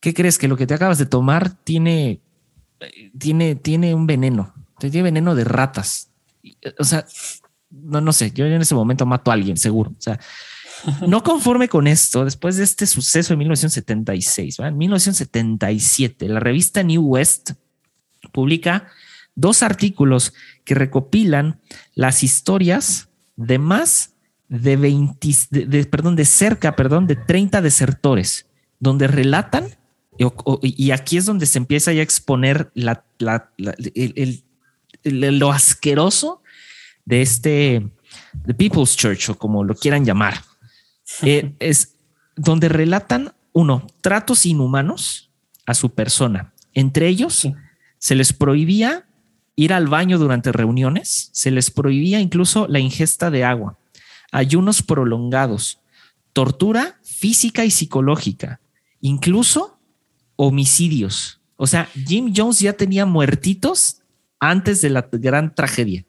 ¿qué crees? Que lo que te acabas de tomar tiene, tiene, tiene un veneno, tiene veneno de ratas. O sea, no, no sé, yo en ese momento mato a alguien, seguro. O sea, *laughs* no conforme con esto, después de este suceso en 1976, en 1977, la revista New West publica dos artículos que recopilan las historias de más de 20, de, perdón, de cerca, perdón, de 30 desertores, donde relatan, y, aquí es donde se empieza ya a exponer lo asqueroso de este, The People's Church, o como lo quieran llamar. Eh, *laughs* es donde relatan, uno, tratos inhumanos a su persona. Entre ellos, se les prohibía ir al baño durante reuniones, se les prohibía incluso la ingesta de agua, ayunos prolongados, tortura física y psicológica, incluso homicidios. O sea, Jim Jones ya tenía muertitos antes de la gran tragedia.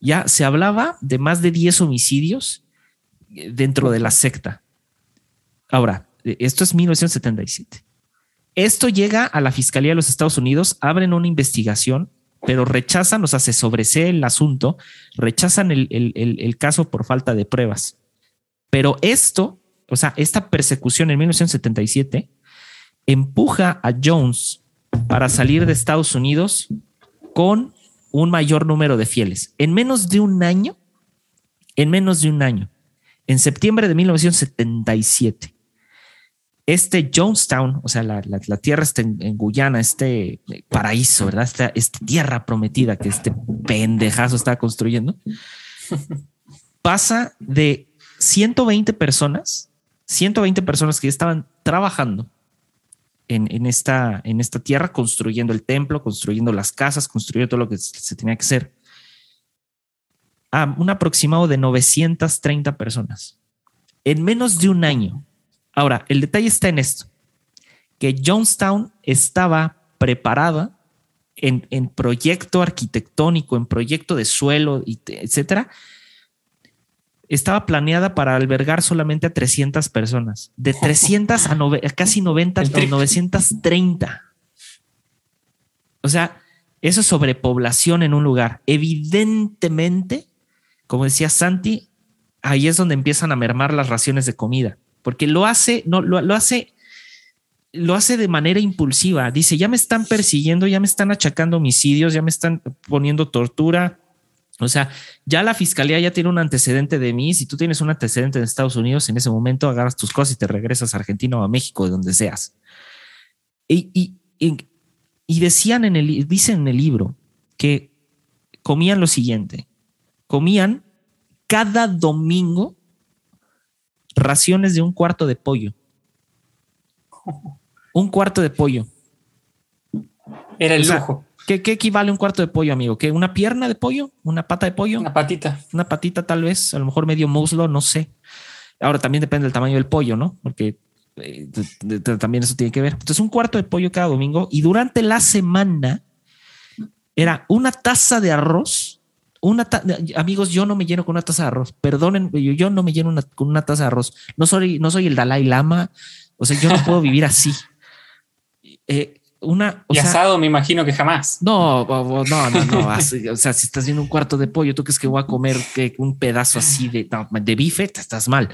Ya se hablaba de más de 10 homicidios dentro de la secta. Ahora, esto es 1977. Esto llega a la Fiscalía de los Estados Unidos, abren una investigación, pero rechazan, o sea, se sobresee el asunto, rechazan el, caso por falta de pruebas. Pero esto, o sea, esta persecución en 1977 empuja a Jones para salir de Estados Unidos con un mayor número de fieles. En menos de un año, en menos de un año, en septiembre de 1977, este Jonestown, o sea, la, tierra está en, Guyana, este paraíso, ¿verdad? Esta, tierra prometida que este pendejazo está construyendo, *laughs* pasa de 120 personas, 120 personas que estaban trabajando en, esta, en esta tierra, construyendo el templo, construyendo las casas, construyendo todo lo que se tenía que hacer, a un aproximado de 930 personas en menos de un año. Ahora, el detalle está en esto, que Jonestown estaba preparada en, en proyecto arquitectónico, en proyecto de suelo, etcétera, estaba planeada para albergar solamente a 300 personas, de 300 a, casi 90 a 930. O sea, eso es sobrepoblación en un lugar. Evidentemente, como decía Santi, ahí es donde empiezan a mermar las raciones de comida, porque lo hace, no, lo, hace, lo hace de manera impulsiva. Dice, ya me están persiguiendo, ya me están achacando homicidios, ya me están poniendo tortura. O sea, ya la fiscalía ya tiene un antecedente de mí. Si tú tienes un antecedente en Estados Unidos, en ese momento agarras tus cosas y te regresas a Argentina o a México, de donde seas. Y, y, y decían en el, dicen en el libro que comían lo siguiente: comían cada domingo raciones de un cuarto de pollo. Un cuarto de pollo. Era el lujo. ¿qué, equivale un cuarto de pollo, amigo? ¿Qué, ¿Una pierna de pollo? ¿Una pata de pollo? Una patita. Una patita, tal vez, a lo mejor medio muslo, no sé. Ahora también depende del tamaño del pollo, ¿no? Porque eh, también eso tiene que ver. Entonces, un cuarto de pollo cada domingo y durante la semana era una taza de arroz una amigos, yo no me lleno con una taza de arroz. Perdonen, yo, no me lleno con una taza de arroz. No soy, no soy el Dalai Lama. O sea, yo no puedo vivir así. *laughs* Eh, una, y asado, me imagino que jamás. No, no, no, no. *laughs* o sea, si estás viendo un cuarto de pollo, tú crees que voy a comer que un pedazo así de, de bife, te estás mal.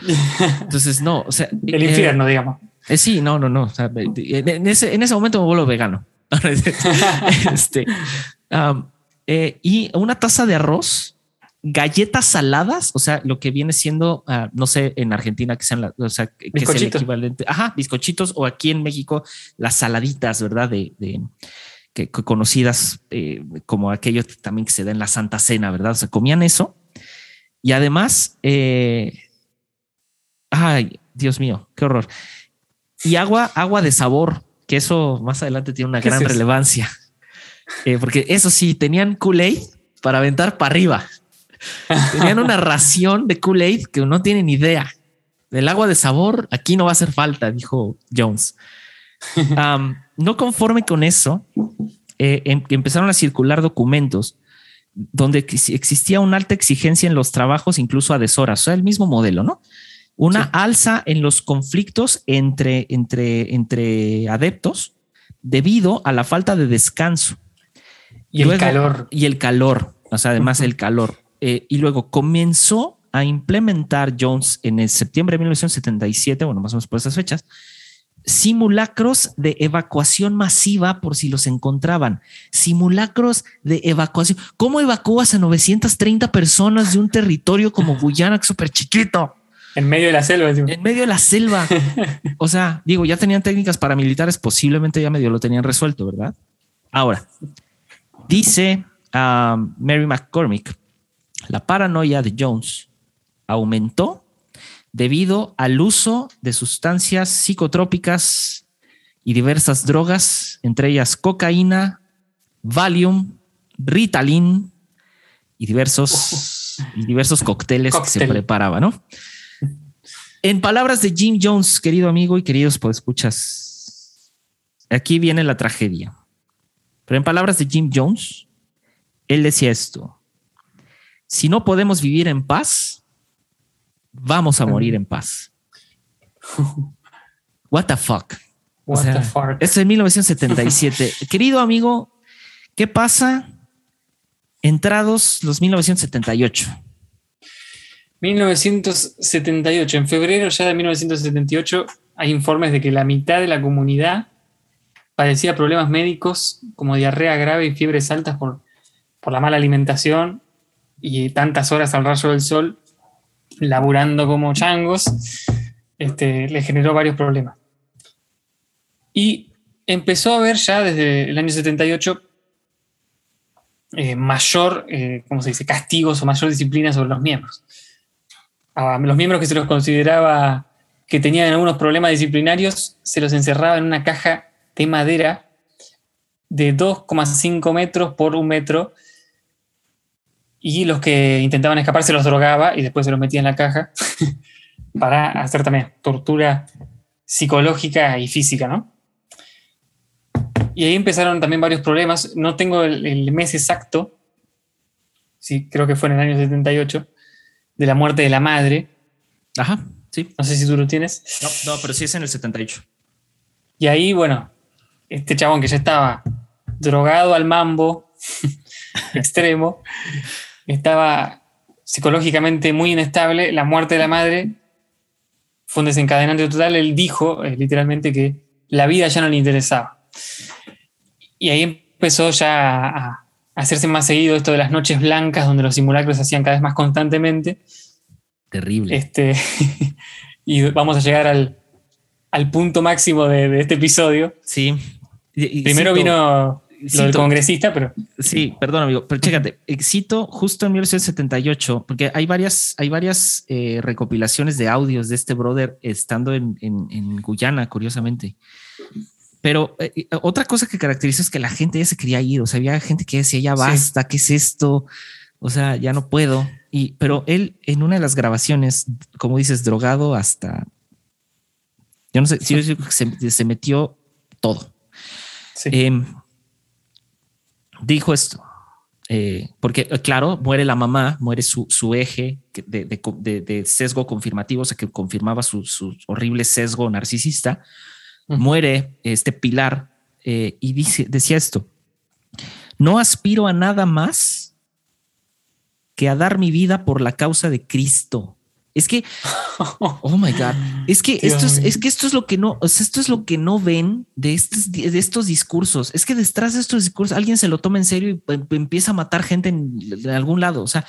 Entonces, no, o sea, *laughs* el infierno, digamos. Eh, sí, no, no, no. en, ese, en ese momento me vuelvo vegano. este, eh, y una taza de arroz, galletas saladas, o sea, lo que viene siendo, ah, no sé, en Argentina que sean, la, o sea, que es el equivalente, ajá, bizcochitos, o aquí en México, las saladitas, ¿verdad? De, que, conocidas eh, como aquellos también que se da en la Santa Cena, ¿verdad? O sea, comían eso. Y además, eh, ay, Dios mío, qué horror. Y agua, agua de sabor, que eso más adelante tiene una gran relevancia. Eh, porque eso sí, tenían Kool-Aid para aventar para arriba. Tenían una *laughs* ración de Kool-Aid que no tienen idea. Del agua de sabor, aquí no va a hacer falta, dijo Jones. no conforme con eso, eh, em, empezaron a circular documentos donde existía una alta exigencia en los trabajos, incluso a deshoras, o sea, el mismo modelo, ¿no? Una alza en los conflictos entre, entre, entre adeptos debido a la falta de descanso. Y el calor. Y el calor, o sea, además el calor. Eh, y luego comenzó a implementar Jones en el septiembre de 1977, bueno, más o menos por esas fechas, simulacros de evacuación masiva por si los encontraban. Simulacros de evacuación. ¿Cómo evacúas a 930 personas de un territorio como *laughs* Guyana, súper chiquito? En medio de la selva. En medio de la selva. *laughs* o sea, digo, ya tenían técnicas paramilitares, posiblemente ya medio lo tenían resuelto, ¿verdad? Ahora, dice um, Mary McCormick, la paranoia de Jones aumentó debido al uso de sustancias psicotrópicas y diversas drogas, entre ellas cocaína, Valium, Ritalin y diversos, y diversos cócteles que se preparaba, ¿no? En palabras de Jim Jones, querido amigo y queridos escuchas, aquí viene la tragedia. Pero en palabras de Jim Jones, él decía esto: si no podemos vivir en paz, vamos a morir en paz. *laughs* What the fuck? What the fuck? Es en 1977. *laughs* Querido amigo, ¿qué pasa entrados los 1978? 1978, en febrero ya de 1978, hay informes de que la mitad de la comunidad padecía problemas médicos como diarrea grave y fiebres altas por, por la mala alimentación y tantas horas al rayo del sol laburando como changos, este, le generó varios problemas. Y empezó a haber ya desde el año 78 eh, mayor, eh, ¿cómo se dice?, castigos o mayor disciplina sobre los miembros. Los miembros que se los consideraba que tenían algunos problemas disciplinarios, se los encerraba en una caja de madera de 2,5 metros por un metro y los que intentaban escapar se los drogaba y después se los metía en la caja *laughs* para hacer también tortura psicológica y física, ¿no? Y ahí empezaron también varios problemas. No tengo el, mes exacto, sí, creo que fue en el año 78, de la muerte de la madre. Ajá, sí. No sé si tú lo tienes. No, no, pero sí es en el 78. Y ahí, bueno, este chabón que ya estaba drogado al mambo *laughs* extremo, estaba psicológicamente muy inestable, la muerte de la madre fue un desencadenante total, él dijo eh, literalmente que la vida ya no le interesaba. Y ahí empezó ya a, hacerse más seguido esto de las noches blancas, donde los simulacros se hacían cada vez más constantemente. Terrible. Este, *laughs* y vamos a llegar al, punto máximo de, este episodio. Sí. Primero vino lo del congresista, pero. Sí, perdón, amigo, pero chécate, cito justo en 1978, porque hay varias, hay varias eh, recopilaciones de audios de este brother estando en, Guyana, curiosamente. Pero eh, eh, otra cosa que caracteriza es que la gente ya se quería ir, o sea, había gente que decía, ya basta, ¿qué es esto? O sea, ya no puedo. Y, pero él en una de las grabaciones, como dices, drogado hasta, yo no sé, se, se metió todo. Sí. Em, dijo esto, eh, porque eh, claro, muere la mamá, muere su, eje de, sesgo confirmativo, o sea, que confirmaba su, horrible sesgo narcisista, muere este pilar eh, y dice, decía esto, no aspiro a nada más que a dar mi vida por la causa de Cristo. Es que, *laughs* oh my God, es que esto es, es que esto es lo que no, esto es lo que no ven de estos, de estos discursos. Es que detrás de estos discursos alguien se lo toma en serio y em, empieza a matar gente en, en algún lado. O sea,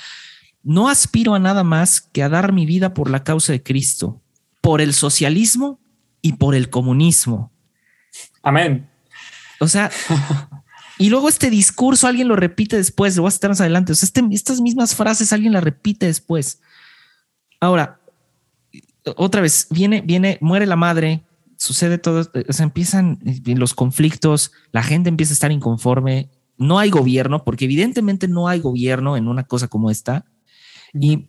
no aspiro a nada más que a dar mi vida por la causa de Cristo, por el socialismo y por el comunismo. Amén. O sea, *laughs* y luego este discurso alguien lo repite después, lo voy a estar más adelante. O sea, este, estas mismas frases alguien las repite después. Ahora, otra vez, viene, viene, muere la madre, sucede todo, o sea, empiezan los conflictos, la gente empieza a estar inconforme, no hay gobierno, porque evidentemente no hay gobierno en una cosa como esta. Y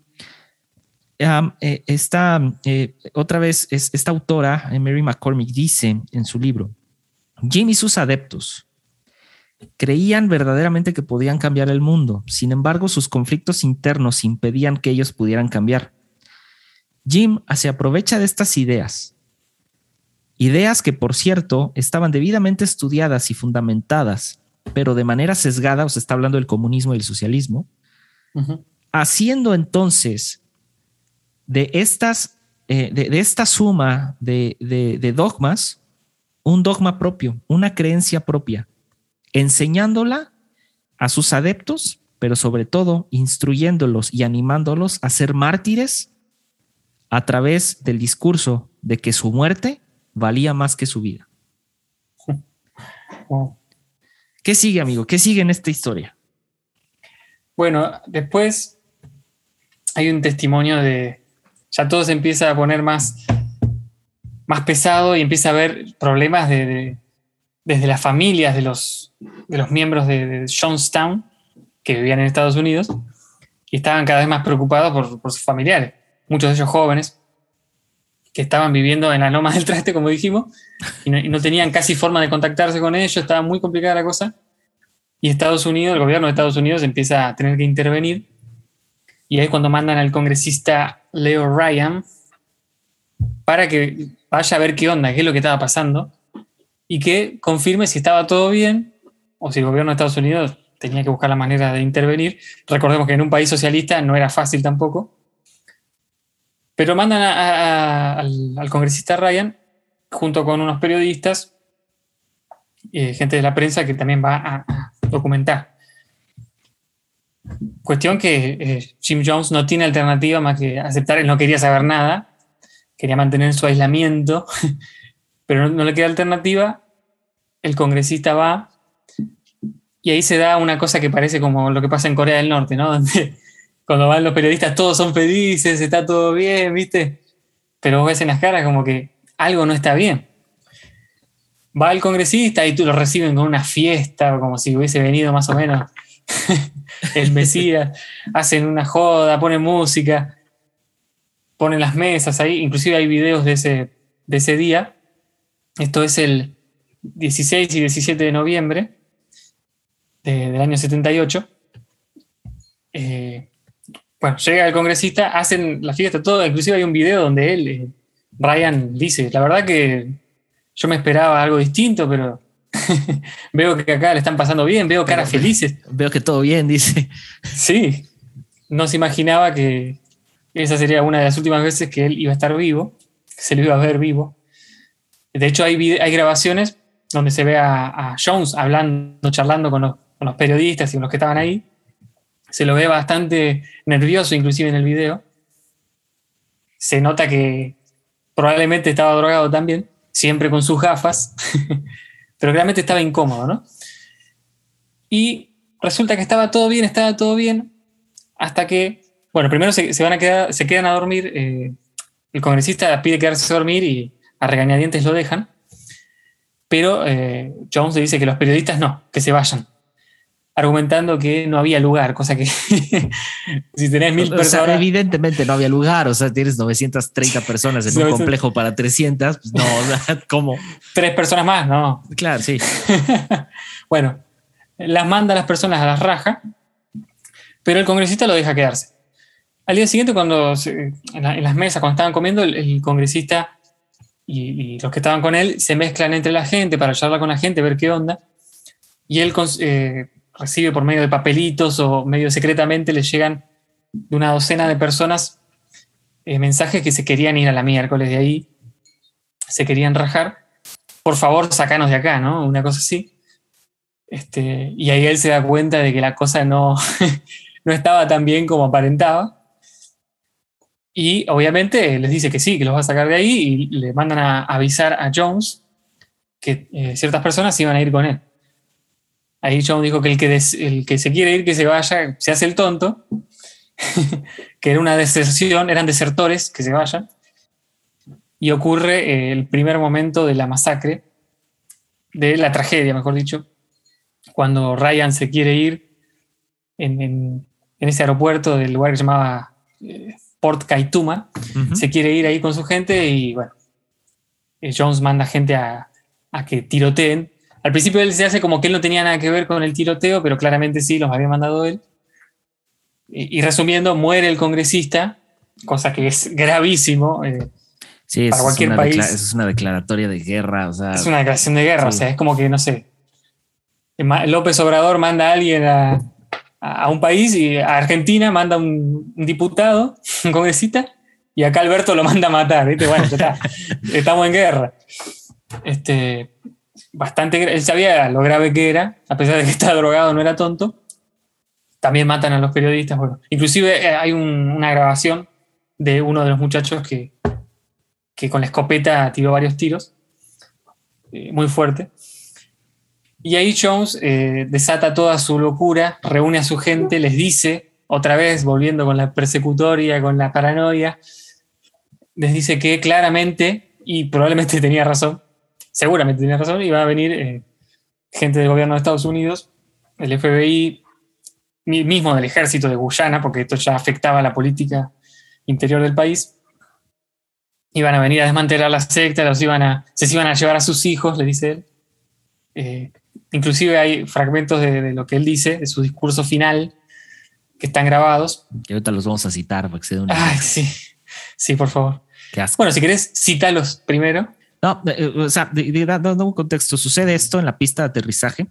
um, eh, esta, eh, otra vez, es, esta autora, eh, Mary McCormick, dice en su libro, Jim y sus adeptos creían verdaderamente que podían cambiar el mundo, sin embargo sus conflictos internos impedían que ellos pudieran cambiar. Jim se aprovecha de estas ideas. Ideas que, por cierto, estaban debidamente estudiadas y fundamentadas, pero de manera sesgada, o se está hablando del comunismo y el socialismo, haciendo entonces de estas, eh, de, esta suma de, de dogmas, un dogma propio, una creencia propia, enseñándola a sus adeptos, pero sobre todo instruyéndolos y animándolos a ser mártires a través del discurso de que su muerte valía más que su vida. ¿Qué sigue, amigo? ¿Qué sigue en esta historia? Bueno, después hay un testimonio de, ya todo se empieza a poner más, más pesado y empieza a haber problemas de, desde las familias de los, de los miembros de, de, Jonestown que vivían en Estados Unidos y estaban cada vez más preocupados por, por sus familiares muchos de ellos jóvenes, que estaban viviendo en la loma del traste, como dijimos, y no, tenían casi forma de contactarse con ellos, estaba muy complicada la cosa. Y Estados Unidos, el gobierno de Estados Unidos empieza a tener que intervenir. Y ahí es cuando mandan al congresista Leo Ryan para que vaya a ver qué onda, qué es lo que estaba pasando, y que confirme si estaba todo bien o si el gobierno de Estados Unidos tenía que buscar la manera de intervenir. Recordemos que en un país socialista no era fácil tampoco. Pero mandan al, congresista Ryan junto con unos periodistas, eh, gente de la prensa que también va a, documentar. Cuestión que eh, Jim Jones no tiene alternativa más que aceptar, él no quería saber nada, quería mantener su aislamiento, *laughs* pero no, le queda alternativa, el congresista va y ahí se da una cosa que parece como lo que pasa en Corea del Norte, ¿no? *laughs* cuando van los periodistas todos son felices, está todo bien, ¿viste? Pero vos ves en las caras como que algo no está bien. Va el congresista y tú lo reciben con una fiesta, como si hubiese venido más o menos *laughs* el Mesías. Hacen una joda, ponen música, ponen las mesas ahí. Inclusive hay videos de ese, de ese día. Esto es el 16 y 17 de noviembre del año 78. Eh, bueno, llega el congresista, hacen la fiesta, todo, inclusive hay un video donde él, eh, Ryan, dice, la verdad que yo me esperaba algo distinto, pero *laughs* veo que acá le están pasando bien, veo caras felices. *laughs* Veo que todo bien, dice. Sí, no se imaginaba que esa sería una de las últimas veces que él iba a estar vivo, que se lo iba a ver vivo. De hecho, hay, hay grabaciones donde se ve a, Jones hablando, charlando con los periodistas y con los que estaban ahí, se lo ve bastante nervioso inclusive en el video. Se nota que probablemente estaba drogado también, siempre con sus gafas, *laughs* pero realmente estaba incómodo, ¿no? Y resulta que estaba todo bien, estaba todo bien, hasta que, bueno, primero se, van a quedar, se quedan a dormir, eh, el congresista pide quedarse a dormir y a regañadientes lo dejan, pero eh, Jones dice que los periodistas no, que se vayan argumentando que no había lugar, cosa que *laughs* si tenés mil personas... evidentemente no había lugar, o sea, tienes 930 personas en un complejo para 300, pues no, *laughs* ¿cómo? Tres personas más, no. Claro, sí. *laughs* bueno, las manda las personas a la raja, pero el congresista lo deja quedarse. Al día siguiente, cuando en, las mesas, cuando estaban comiendo, el, congresista y, los que estaban con él se mezclan entre la gente para charlar con la gente, ver qué onda. Y él eh, recibe por medio de papelitos o medio secretamente, le llegan de una docena de personas eh, mensajes que se querían ir a la miércoles de ahí, se querían rajar. Por favor, sacanos de acá, ¿no? Una cosa así. Este, y ahí él se da cuenta de que la cosa no, *laughs* no estaba tan bien como aparentaba. Y obviamente les dice que sí, que los va a sacar de ahí y le mandan a avisar a Jones que eh, ciertas personas iban a ir con él. Ahí Jones dijo que el que, el que se quiere ir, que se vaya, se hace el tonto, *laughs* que era una deserción, eran desertores, que se vayan. Y ocurre eh, el primer momento de la masacre, de la tragedia, mejor dicho, cuando Ryan se quiere ir en, ese aeropuerto del lugar que se llamaba eh, Port Kaituma, se quiere ir ahí con su gente y bueno, eh, Jones manda gente a, que tiroteen. Al principio él se hace como que él no tenía nada que ver con el tiroteo, pero claramente sí, los había mandado él. Y, resumiendo, muere el congresista, cosa que es gravísimo. Eh, sí, para cualquier país. Es una declaratoria de guerra. es una declaración de guerra, o sea, es como que, no sé, López Obrador manda a alguien a, a un país y a Argentina manda un, diputado, *laughs* un congresista, y acá Alberto lo manda a matar. Bueno, está, *laughs* estamos en guerra. Este, bastante, él sabía lo grave que era, a pesar de que *laughs* estaba drogado, no era tonto. También matan a los periodistas. Bueno, inclusive eh, hay una grabación de uno de los muchachos que, que con la escopeta tiró varios tiros, eh, muy fuerte. Y ahí Jones eh, desata toda su locura, reúne a su gente, les dice, otra vez volviendo con la persecutoria, con la paranoia, les dice que claramente, y probablemente *laughs* tenía razón, seguramente tenía razón, iba a venir eh, gente del gobierno de Estados Unidos, el FBI, mismo del ejército de Guyana, porque esto ya afectaba la política interior del país, iban a venir a desmantelar la secta, los iban a, se iban a llevar a sus hijos, le dice él. Eh, Inclusive hay fragmentos de, lo que él dice, de su discurso final, que están grabados. Y ahorita los vamos a citar para que se sí, sí, por favor. Bueno, si querés, cítalos primero. No, eh, o sea, dando un contexto, sucede esto en la pista de aterrizaje.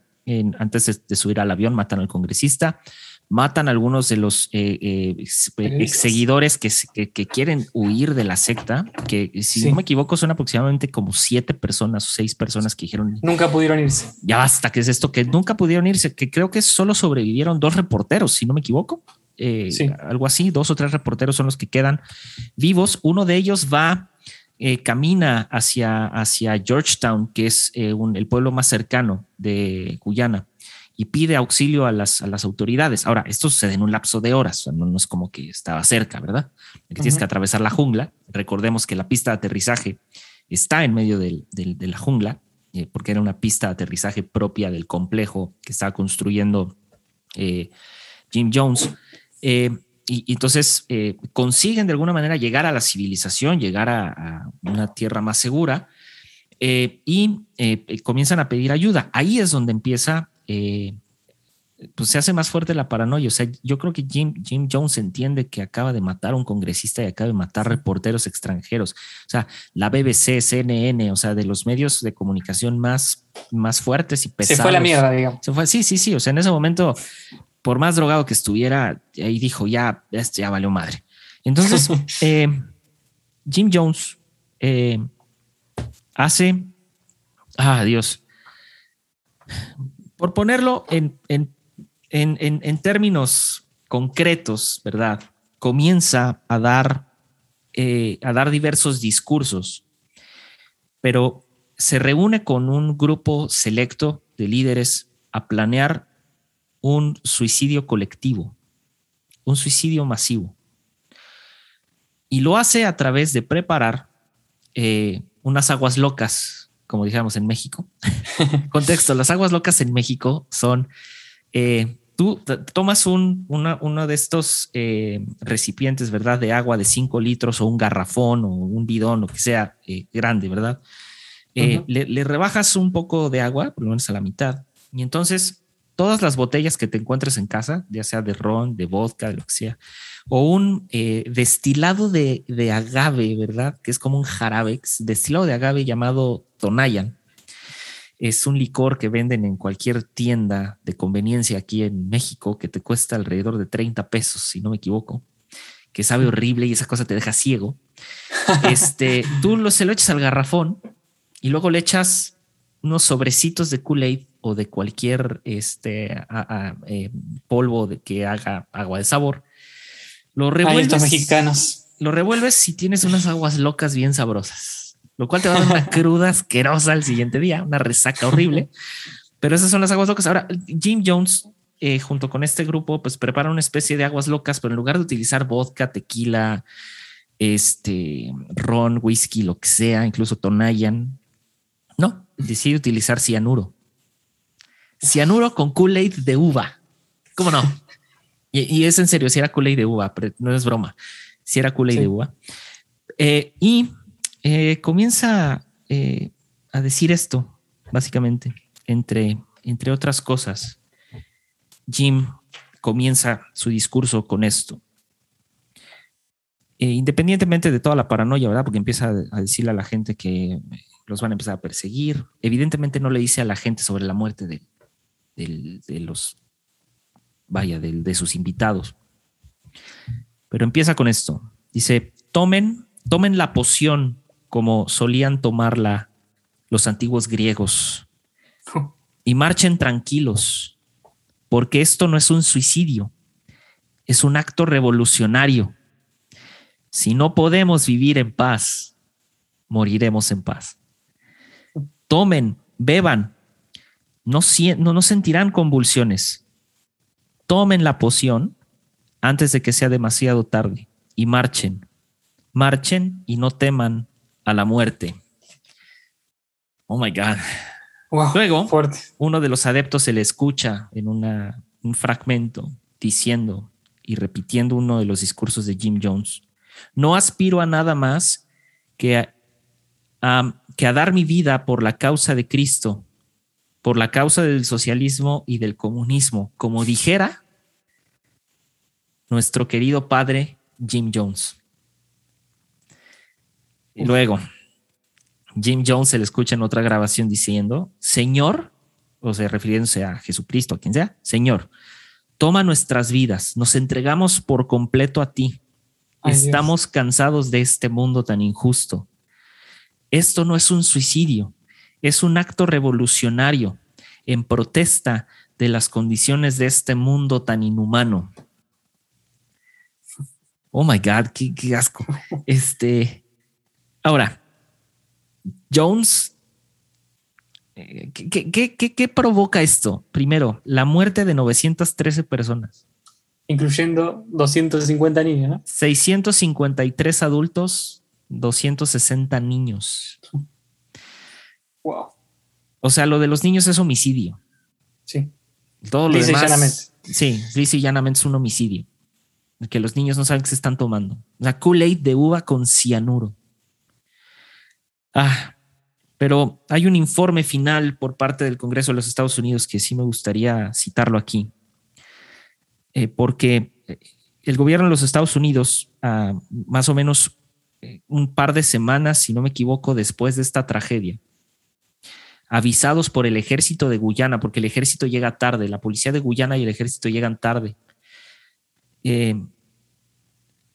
antes de, subir al avión, matan al congresista matan a algunos de los eh, eh, seguidores que, que, quieren huir de la secta, que si no me equivoco son aproximadamente como siete personas o seis personas que dijeron... Nunca pudieron irse. Ya basta, que es esto? Que nunca pudieron irse, que creo que solo sobrevivieron dos reporteros, si no me equivoco. Eh, algo así, dos o tres reporteros son los que quedan vivos. Uno de ellos va... camina hacia, hacia Georgetown, que es el pueblo más cercano de Guyana, y pide auxilio a las, a las autoridades. Ahora, esto sucede en un lapso de horas, no, es como que estaba cerca, ¿verdad? Que tienes que atravesar la jungla. Recordemos que la pista de aterrizaje está en medio de la jungla, eh, porque era una pista de aterrizaje propia del complejo que estaba construyendo eh, Jim Jones. Eh, y, entonces consiguen de alguna manera llegar a la civilización, llegar a, una tierra más segura y comienzan a pedir ayuda. Ahí es donde empieza eh, pues se hace más fuerte la paranoia. O sea, yo creo que Jim, Jim Jones entiende que acaba de matar a un congresista y acaba de matar reporteros extranjeros. O sea, la BBC, CNN, o sea, de los medios de comunicación más, más fuertes y pesados. Se fue la mierda, digamos. Se fue, sí, sí, sí. O sea, en ese momento, por más drogado que estuviera, ahí dijo, ya, ya valió madre. Entonces, *laughs* eh, Jim Jones eh, hace, ah, Dios, por ponerlo en, términos concretos, ¿verdad? Comienza a dar, eh, a dar diversos discursos, pero se reúne con un grupo selecto de líderes a planear un suicidio colectivo, un suicidio masivo. Y lo hace a través de preparar eh, unas aguas locas como dijéramos en México. *laughs* Contexto, las aguas locas en México son, eh, tú tomas un, uno de estos eh, recipientes, ¿verdad? De agua de 5 litros o un garrafón o un bidón o que sea grande, ¿verdad? le, rebajas un poco de agua, por lo menos a la mitad, y entonces todas las botellas que te encuentres en casa, ya sea de ron, de vodka, de lo que sea, o un destilado de, de, agave, ¿verdad? Que es como un jarabe, destilado de agave llamado Tonayan. Es un licor que venden en cualquier tienda de conveniencia aquí en México que te cuesta alrededor de 30 pesos, si no me equivoco, que sabe horrible y esa cosa te deja ciego. *laughs* este, tú lo, se lo echas al garrafón y luego le echas unos sobrecitos de Kool-Aid o de cualquier este, eh, polvo de que haga agua de sabor. Lo revuelves. mexicanos. Lo revuelves si tienes unas aguas locas bien sabrosas, lo cual te va a dar una *laughs* cruda asquerosa al siguiente día, una resaca horrible. Pero esas son las aguas locas. Ahora, Jim Jones, eh, junto con este grupo, pues prepara una especie de aguas locas, pero en lugar de utilizar vodka, tequila, este, ron, whisky, lo que sea, incluso Tonayan, no, decide utilizar cianuro. Cianuro con Kool-Aid de uva. ¿Cómo no? Y, es en serio, si era Kool-Aid de uva, pero no es broma. Si era Kool-Aid de uva. Eh, y eh, comienza eh, a decir esto, básicamente, entre, entre otras cosas. Jim comienza su discurso con esto. independientemente de toda la paranoia, ¿verdad? Porque empieza a decirle a la gente que los van a empezar a perseguir. Evidentemente no le dice a la gente sobre la muerte de, de los, vaya, de, sus invitados. Pero empieza con esto. Dice, tomen, tomen la poción como solían tomarla los antiguos griegos y marchen tranquilos, porque esto no es un suicidio, es un acto revolucionario. Si no podemos vivir en paz, moriremos en paz tomen, beban, no, no, sentirán convulsiones. Tomen la poción antes de que sea demasiado tarde y marchen. Marchen y no teman a la muerte. Oh my God. Luego, uno de los adeptos se le escucha en una, un fragmento diciendo y repitiendo uno de los discursos de Jim Jones. No aspiro a nada más que a, que a dar mi vida por la causa de Cristo, por la causa del socialismo y del comunismo, como dijera nuestro querido padre Jim Jones. Y luego, Jim Jones se le escucha en otra grabación diciendo, Señor, o sea, refiriéndose a Jesucristo, a quien sea, Señor, toma nuestras vidas, nos entregamos por completo a ti. Estamos cansados de este mundo tan injusto. Esto no es un suicidio, es un acto revolucionario en protesta de las condiciones de este mundo tan inhumano. Oh my God, qué, asco. *laughs* Este, ahora, Jones, eh, ¿qué, provoca esto? Primero, la muerte de 913 personas. Incluyendo 250 niños, ¿no? 653 adultos 260 niños. *laughs* Wow. O sea, lo de los niños es homicidio. Sí. Todo lo demás. Sí, sí, llanamente es un homicidio. Que los niños no saben que se están tomando. La Kool-Aid de uva con cianuro. Ah, pero hay un informe final por parte del Congreso de los Estados Unidos que sí me gustaría citarlo aquí. Eh, porque el gobierno de los Estados Unidos, ah, más o menos eh, un par de semanas, si no me equivoco, después de esta tragedia, avisados por el ejército de Guyana, porque el ejército llega tarde, la policía de Guyana y el ejército llegan tarde. Eh,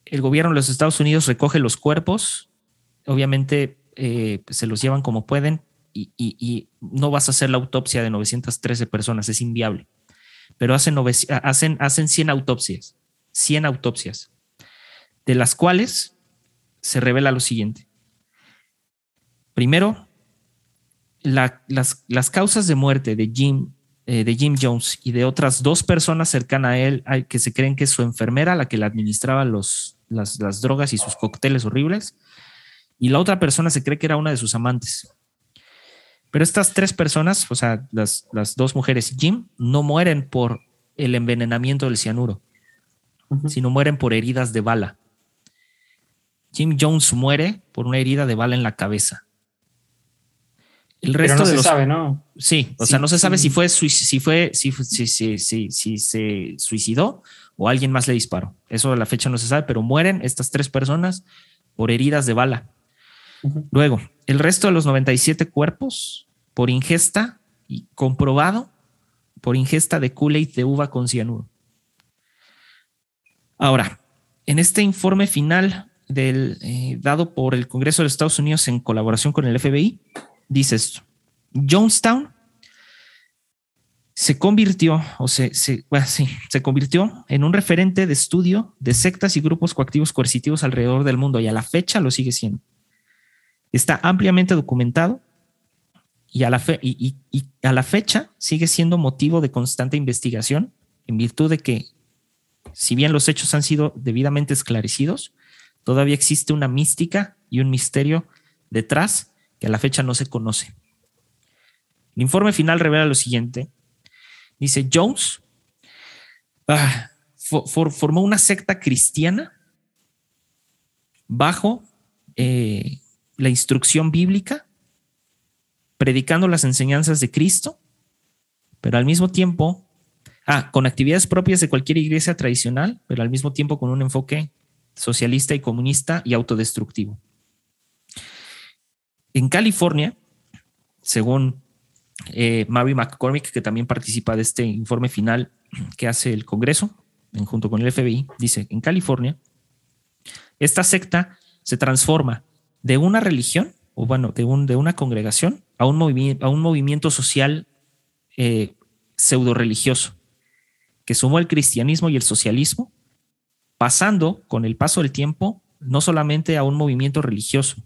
el gobierno de los Estados Unidos recoge los cuerpos, obviamente eh, se los llevan como pueden y, no vas a hacer la autopsia de 913 personas, es inviable, pero hacen, hacen, hacen 100 autopsias, 100 autopsias, de las cuales se revela lo siguiente. Primero, las, causas de muerte de Jim, eh, de Jim Jones y de otras dos personas cercanas a él que se creen que es su enfermera, la que le administraba los, las, las drogas y sus cócteles horribles, y la otra persona se cree que era una de sus amantes. Pero estas tres personas, o sea, las, las dos mujeres y Jim, no mueren por el envenenamiento del cianuro, sino mueren por heridas de bala. Jim Jones muere por una herida de bala en la cabeza. El resto Pero no se sabe, ¿no? Sí, o sea, no se sabe si fue, si fue, si, si, si, se suicidó o alguien más le disparó. Eso a la fecha no se sabe, pero mueren estas tres personas por heridas de bala. Luego, el resto de los 97 cuerpos por ingesta y comprobado por ingesta de Kool-Aid de uva con cianuro. Ahora, en este informe final del, eh, dado por el Congreso de los Estados Unidos en colaboración con el FBI, dice esto. Jonestown se convirtió, o se, se, se convirtió en un referente de estudio de sectas y grupos coactivos coercitivos alrededor del mundo y a la fecha lo sigue siendo. Está ampliamente documentado y a la, fe, y, a la fecha sigue siendo motivo de constante investigación en virtud de que, si bien los hechos han sido debidamente esclarecidos, todavía existe una mística y un misterio detrás que a la fecha no se conoce. El informe final revela lo siguiente. Dice, Jones ah, formó una secta cristiana bajo eh, la instrucción bíblica, predicando las enseñanzas de Cristo, pero al mismo tiempo, ah, con actividades propias de cualquier iglesia tradicional, pero al mismo tiempo con un enfoque socialista y comunista y autodestructivo. En California, según eh, Mary McCormick, que también participa de este informe final que hace el Congreso, junto con el FBI, dice, en California, esta secta se transforma de una religión, o bueno, de, un, de una congregación, a un, movimiento, a un movimiento social eh, pseudo religioso, que sumó el cristianismo y el socialismo, pasando con el paso del tiempo no solamente a un movimiento religioso,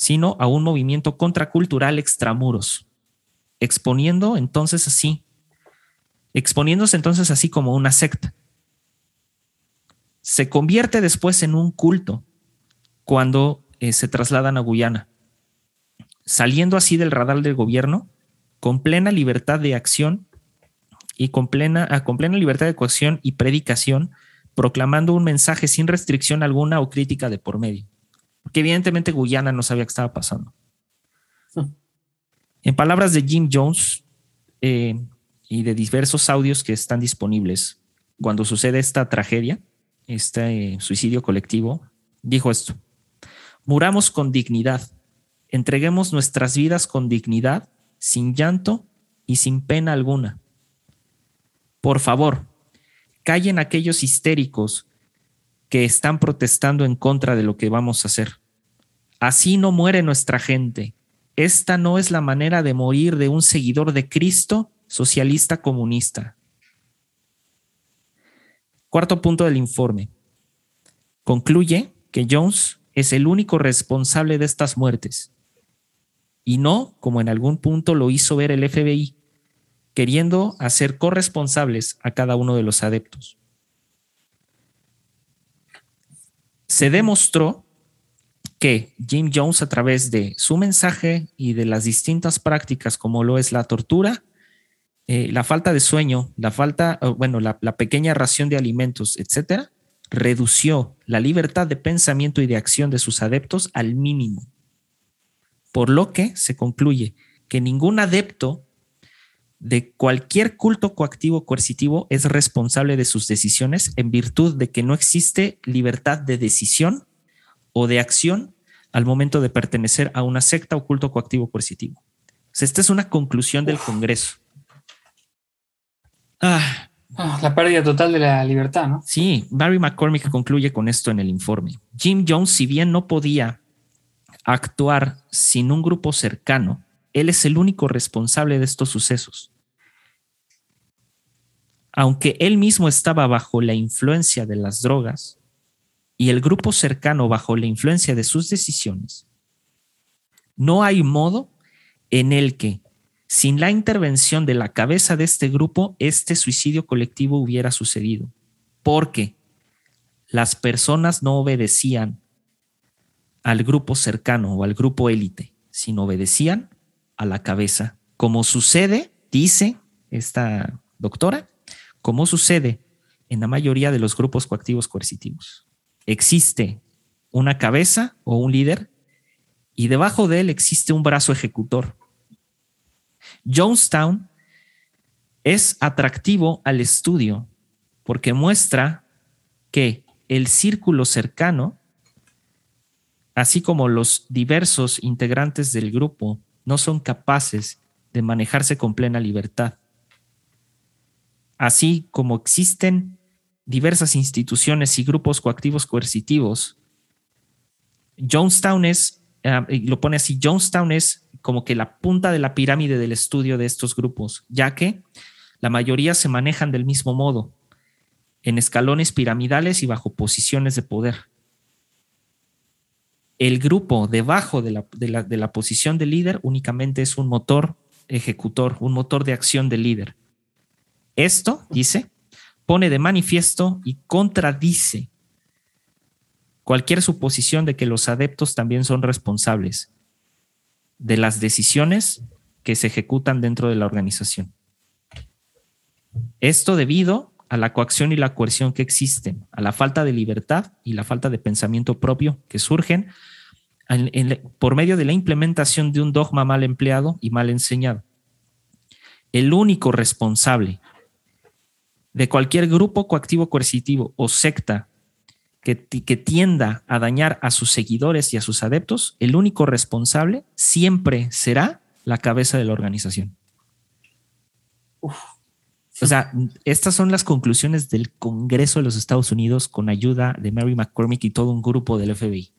sino a un movimiento contracultural extramuros, exponiendo entonces así, exponiéndose entonces así como una secta. Se convierte después en un culto cuando eh, se trasladan a Guyana, saliendo así del radar del gobierno con plena libertad de acción y con plena, ah, con plena libertad de coacción y predicación, proclamando un mensaje sin restricción alguna o crítica de por medio. Porque evidentemente Guyana no sabía qué estaba pasando. En palabras de Jim Jones eh, y de diversos audios que están disponibles, cuando sucede esta tragedia, este eh, suicidio colectivo, dijo esto, muramos con dignidad, entreguemos nuestras vidas con dignidad, sin llanto y sin pena alguna. Por favor, callen aquellos histéricos que están protestando en contra de lo que vamos a hacer. Así no muere nuestra gente, esta no es la manera de morir de un seguidor de Cristo socialista comunista. Cuarto punto del informe. Concluye que Jones es el único responsable de estas muertes y no como en algún punto lo hizo ver el FBI, queriendo hacer corresponsables a cada uno de los adeptos. Se demostró que Jim Jones a través de su mensaje y de las distintas prácticas como lo es la tortura, eh, la falta de sueño, la falta, bueno, la, la pequeña ración de alimentos, etcétera, redució la libertad de pensamiento y de acción de sus adeptos al mínimo. Por lo que se concluye que ningún adepto de cualquier culto coactivo coercitivo es responsable de sus decisiones en virtud de que no existe libertad de decisión o de acción al momento de pertenecer a una secta o culto coactivo coercitivo. esta es una conclusión del Congreso. Ah, ah, la pérdida total de la libertad, ¿no? Sí, Barry McCormick concluye con esto en el informe. Jim Jones, si bien no podía actuar sin un grupo cercano, él es el único responsable de estos sucesos. Aunque él mismo estaba bajo la influencia de las drogas, y el grupo cercano bajo la influencia de sus decisiones, no hay modo en el que, sin la intervención de la cabeza de este grupo, este suicidio colectivo hubiera sucedido. Porque las personas no obedecían al grupo cercano o al grupo élite, sino obedecían a la cabeza. Como sucede, dice esta doctora, como sucede en la mayoría de los grupos coactivos coercitivos existe una cabeza o un líder y debajo de él existe un brazo ejecutor. Jonestown es atractivo al estudio porque muestra que el círculo cercano, así como los diversos integrantes del grupo, no son capaces de manejarse con plena libertad. Así como existen diversas instituciones y grupos coactivos coercitivos. Jonestown es, ah, lo pone así, Jonestown es como que la punta de la pirámide del estudio de estos grupos, ya que la mayoría se manejan del mismo modo, en escalones piramidales y bajo posiciones de poder. El grupo debajo de la, posición de líder únicamente es un motor ejecutor, un motor de acción del líder. Esto, dice, pone de manifiesto y contradice cualquier suposición de que los adeptos también son responsables de las decisiones que se ejecutan dentro de la organización. Esto debido a la coacción y la coerción que existen, a la falta de libertad y la falta de pensamiento propio que surgen por medio de la implementación de un dogma mal empleado y mal enseñado. El único responsable de cualquier grupo coactivo coercitivo o secta que, que, tienda a dañar a sus seguidores y a sus adeptos, el único responsable siempre será la cabeza de la organización. O sea, estas son las conclusiones del Congreso de los Estados Unidos con ayuda de Mary McCormick y todo un grupo del FBI.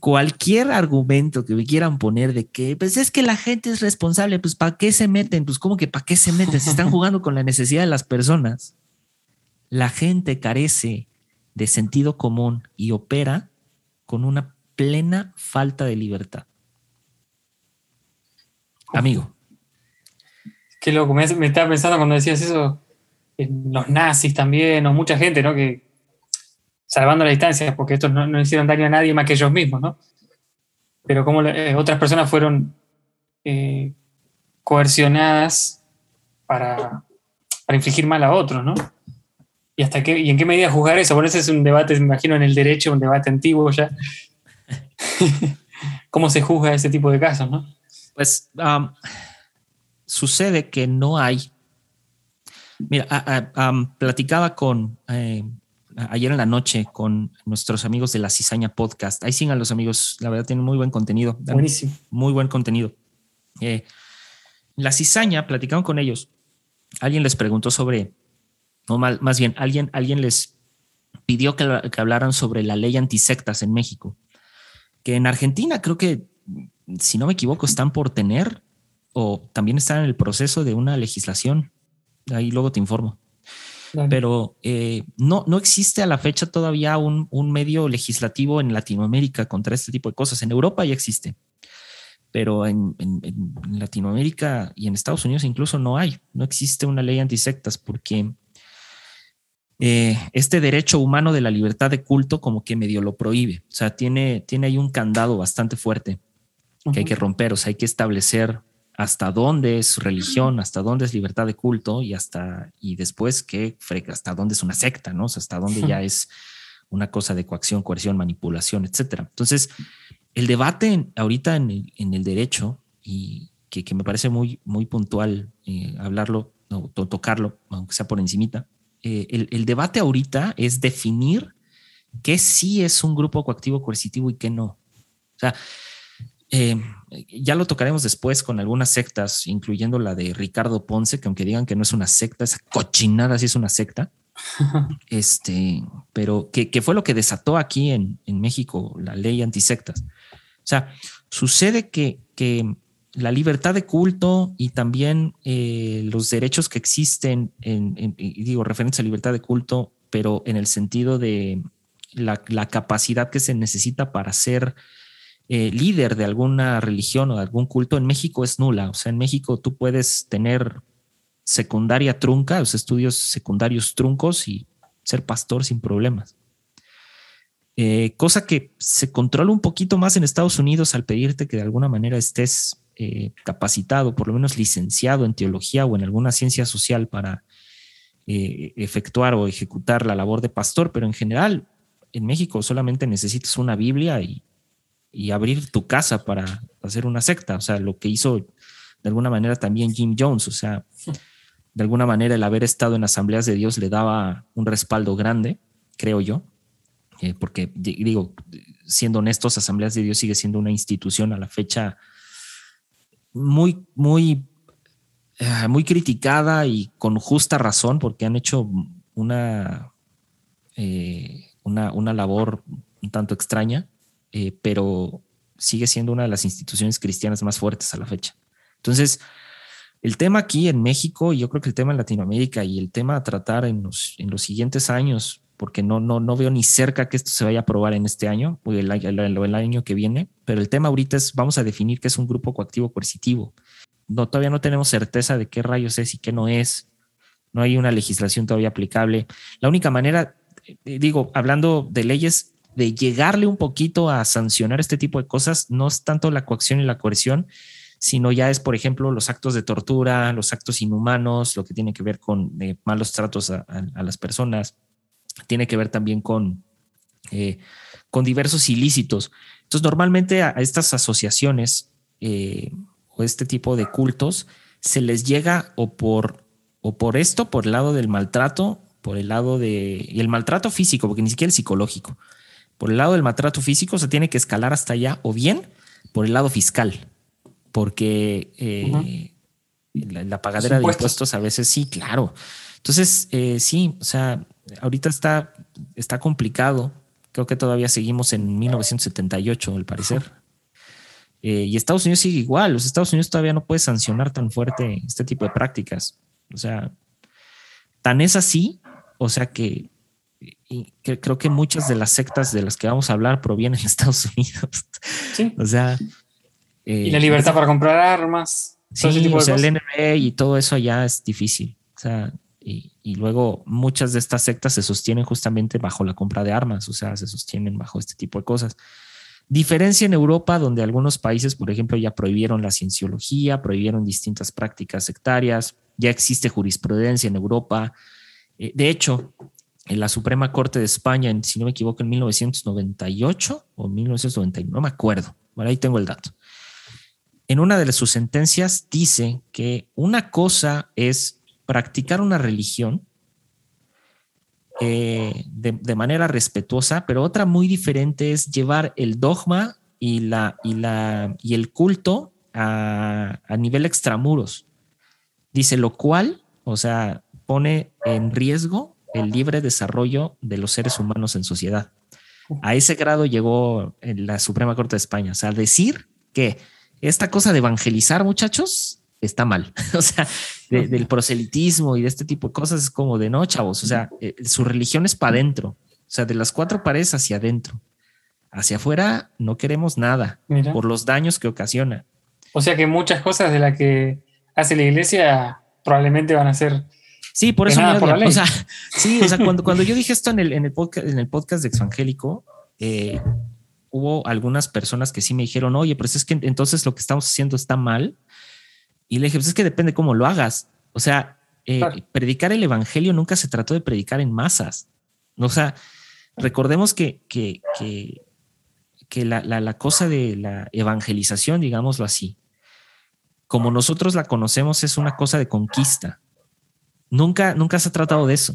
Cualquier argumento que me quieran poner de que, pues es que la gente es responsable, pues ¿para qué se meten? Pues ¿cómo que para qué se meten? Se están *laughs* jugando con la necesidad de las personas la gente carece de sentido común y opera con una plena falta de libertad. Amigo. Qué loco, me, estaba pensando cuando decías eso, en los nazis también, o mucha gente, ¿no? Que salvando la distancia, porque estos no, hicieron daño a nadie más que ellos mismos, ¿no? Pero como eh, otras personas fueron eh, coercionadas para, para infligir mal a otros, ¿no? ¿Y, hasta qué, y en qué medida juzgar eso? Bueno, ese es un debate, me imagino, en el derecho, un debate antiguo ya. *laughs* ¿Cómo se juzga ese tipo de casos, no? Pues sucede que no hay. Mira, platicaba con eh, ayer en la noche con nuestros amigos de la Cizaña Podcast. Ahí sigan los amigos, la verdad tienen muy buen contenido. Buenísimo. Muy buen contenido. Eh, la Cizaña, platicaron con ellos. Alguien les preguntó sobre o más bien, alguien, alguien les pidió que, hablaran sobre la ley antisectas en México, que en Argentina creo que, si no me equivoco, están por tener o también están en el proceso de una legislación. Ahí luego te informo. Pero eh, no, no existe a la fecha todavía un, un, medio legislativo en Latinoamérica contra este tipo de cosas. En Europa ya existe, pero en, en, en Latinoamérica y en Estados Unidos incluso no hay. No existe una ley antisectas porque eh, este derecho humano de la libertad de culto como que medio lo prohíbe. O sea, tiene, tiene ahí un candado bastante fuerte que hay que romper. O sea, hay que establecer hasta dónde es religión, hasta dónde es libertad de culto y hasta y después que hasta dónde es una secta, ¿no? O sea, hasta dónde ya es una cosa de coacción, coerción, manipulación, etcétera. Entonces, el debate ahorita en el, derecho y que, me parece muy, muy puntual eh, hablarlo o tocarlo, aunque sea por encimita, eh, el, debate ahorita es definir qué sí es un grupo coactivo coercitivo y qué no. O sea, eh, ya lo tocaremos después con algunas sectas, incluyendo la de Ricardo Ponce, que aunque digan que no es una secta, esa cochinada sí es una secta. *laughs* este, pero que, fue lo que desató aquí en, en México la ley antisectas. O sea, sucede que, que la libertad de culto y también eh, los derechos que existen, en, digo, referentes a libertad de culto, pero en el sentido de la, capacidad que se necesita para ser eh, líder de alguna religión o de algún culto, en México es nula. O sea, en México tú puedes tener secundaria trunca, los estudios secundarios truncos y ser pastor sin problemas. Eh, cosa que se controla un poquito más en Estados Unidos al pedirte que de alguna manera estés eh, capacitado, por lo menos licenciado en teología o en alguna ciencia social para efectuar o ejecutar la labor de pastor, pero en general en México solamente necesitas una Biblia y, abrir tu casa para hacer una secta, o sea, lo que hizo de alguna manera también Jim Jones, o sea, de alguna manera el haber estado en asambleas de Dios le daba un respaldo grande, creo yo, eh, porque digo, siendo honestos, asambleas de Dios sigue siendo una institución a la fecha muy, muy, eh, muy criticada y con justa razón, porque han hecho una, eh, una, una, labor un tanto extraña, eh, pero sigue siendo una de las instituciones cristianas más fuertes a la fecha. Entonces, el tema aquí en México, y yo creo que el tema en Latinoamérica y el tema a tratar en los, en los siguientes años, porque no, no, no veo ni cerca que esto se vaya a aprobar en este año o el, el, año que viene, pero el tema ahorita es, vamos a definir qué es un grupo coactivo coercitivo. No, todavía no tenemos certeza de qué rayos es y qué no es. No hay una legislación todavía aplicable. La única manera, eh, digo, hablando de leyes, de llegarle un poquito a sancionar este tipo de cosas, no es tanto la coacción y la coerción, sino ya es, por ejemplo, los actos de tortura, los actos inhumanos, lo que tiene que ver con eh, malos tratos a, las personas, tiene que ver también con, eh, con diversos ilícitos. Entonces, normalmente a, estas asociaciones eh, o este tipo de cultos se les llega o por, o por esto, por el lado del maltrato, por el lado de, el maltrato físico, porque ni siquiera el psicológico, por el lado del maltrato físico se tiene que escalar hasta allá, o bien por el lado fiscal porque eh, la, pagadera de impuestos a veces sí, claro. Entonces, eh, sí, o sea, ahorita está, está complicado. Creo que todavía seguimos en 1978, al parecer. Eh, y Estados Unidos sigue igual. Los Estados Unidos todavía no puede sancionar tan fuerte este tipo de prácticas. O sea, tan es así, o sea que, que creo que muchas de las sectas de las que vamos a hablar provienen de *laughs* Estados Unidos. Sí. O sea, y la libertad para comprar armas. Sí, o sea, el NRA y todo eso ya es difícil. O sea, y, y, luego muchas de estas sectas se sostienen justamente bajo la compra de armas, o sea, se sostienen bajo este tipo de cosas. Diferencia en Europa, donde algunos países, por ejemplo, ya prohibieron la cienciología, prohibieron distintas prácticas sectarias, ya existe jurisprudencia en Europa. Eh, de hecho, en la Suprema Corte de España, si no me equivoco, en 1998 o 1999, no me acuerdo, bueno, ahí tengo el dato en una de sus sentencias dice que una cosa es practicar una religión eh, de, manera respetuosa, pero otra muy diferente es llevar el dogma y, la, y, la, y el culto a, a nivel extramuros. Dice, lo cual, o sea, pone en riesgo el libre desarrollo de los seres humanos en sociedad. A ese grado llegó la Suprema Corte de España. O sea, decir que esta cosa de evangelizar, muchachos, está mal. *laughs* o sea, del proselitismo y de este tipo de cosas es como de no, chavos. O sea, eh, su religión es para adentro. O sea, de las cuatro paredes hacia adentro. Hacia afuera no queremos nada por los daños que ocasiona. O sea que muchas cosas de las que hace la iglesia probablemente van a ser. Sí, por eso. o sea, *laughs* sí, o sea, cuando, *laughs* cuando yo dije esto en el, en el podcast, en el podcast de Exangélico, eh, hubo algunas personas que sí me dijeron, oye, pero es que entonces lo que estamos haciendo está mal. Y le dije, pues es que depende cómo lo hagas. O sea, eh, predicar el evangelio nunca se trató de predicar en masas. O sea, recordemos que, que, que, que la, la, la, cosa de la evangelización, digámoslo así, como nosotros la conocemos, es una cosa de conquista. Nunca, nunca se ha tratado de eso.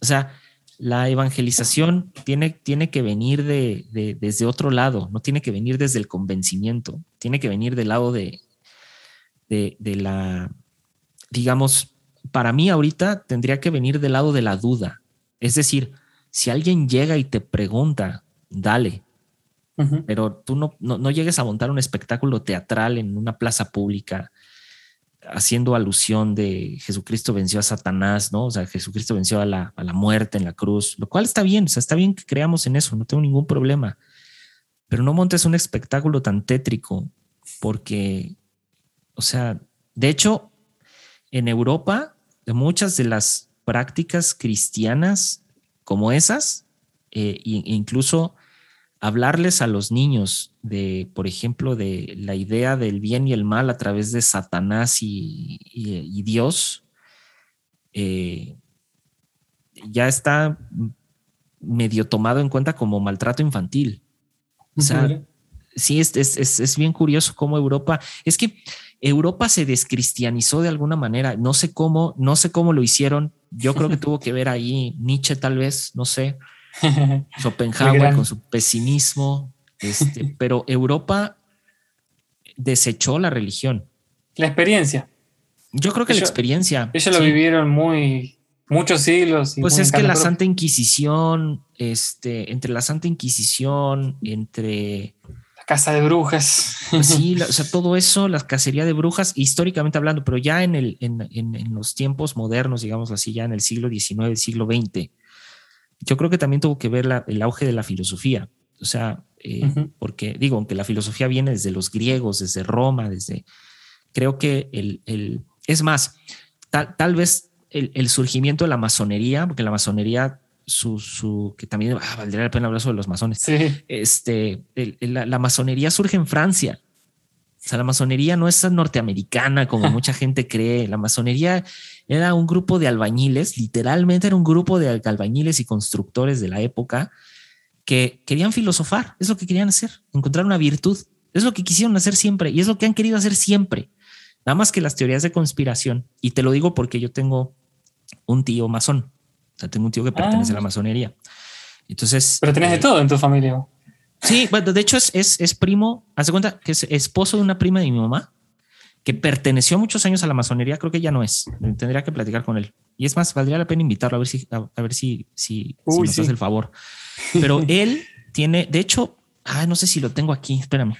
O sea, la evangelización tiene, tiene que venir de, desde otro lado, no tiene que venir desde el convencimiento, tiene que venir del lado de, de, la, digamos, para mí ahorita tendría que venir del lado de la duda. Es decir, si alguien llega y te pregunta, dale, pero tú no, no, no, llegues a montar un espectáculo teatral en una plaza pública haciendo alusión de Jesucristo venció a Satanás, ¿no? O sea, Jesucristo venció a la, muerte en la cruz, lo cual está bien, o sea, está bien que creamos en eso, no tengo ningún problema, pero no montes un espectáculo tan tétrico, porque, o sea, de hecho, en Europa, muchas de las prácticas cristianas como esas, eh, e incluso hablarles a los niños de, por ejemplo, de la idea del bien y el mal a través de Satanás y, Dios, eh, ya está medio tomado en cuenta como maltrato infantil. O sea, sí, es, es, bien curioso cómo Europa, es que Europa se descristianizó de alguna manera, no sé cómo, no sé cómo lo hicieron, yo creo que tuvo que ver ahí Nietzsche tal vez, no sé, *laughs* Schopenhauer con su pesimismo, este, *laughs* pero Europa desechó la religión. La experiencia. Yo creo que la experiencia. Ellos lo vivieron muy, muchos siglos. pues es que la Santa Inquisición, este, entre la Santa Inquisición, entre la casa de brujas. Pues sí, o sea, *laughs* todo eso, la cacería de brujas, históricamente hablando, pero ya en, el, en, en, los tiempos modernos, digamos así, ya en el siglo XIX, siglo XX, yo creo que también tuvo que ver el auge de la filosofía. O sea, eh, porque digo, aunque la filosofía viene desde los griegos, desde Roma, desde, creo que el, el es más, tal, tal vez el, el, surgimiento de la masonería, porque la masonería, su, su que también ah, valdría la pena hablar sobre los masones, este, la, la, masonería surge en Francia. O sea, la masonería no es norteamericana como *laughs* mucha gente cree. La masonería era un grupo de albañiles, literalmente era un grupo de albañiles y constructores de la época que querían filosofar, es lo que querían hacer, encontrar una virtud, es lo que quisieron hacer siempre y es lo que han querido hacer siempre. Nada más que las teorías de conspiración, y te lo digo porque yo tengo un tío masón, o sea, tengo un tío que pertenece a la ah. masonería. Entonces... Pero tenés de eh, todo en tu familia. Sí, bueno, de hecho es, es, es primo, hace cuenta que es esposo de una prima de mi mamá, que perteneció muchos años a la masonería, creo que ya no es. Tendría que platicar con él. Y es más, valdría la pena invitarlo a ver si, a, ver si, si, nos hace el favor. Pero *laughs* él tiene, de hecho, ah, no sé si lo tengo aquí, espérame.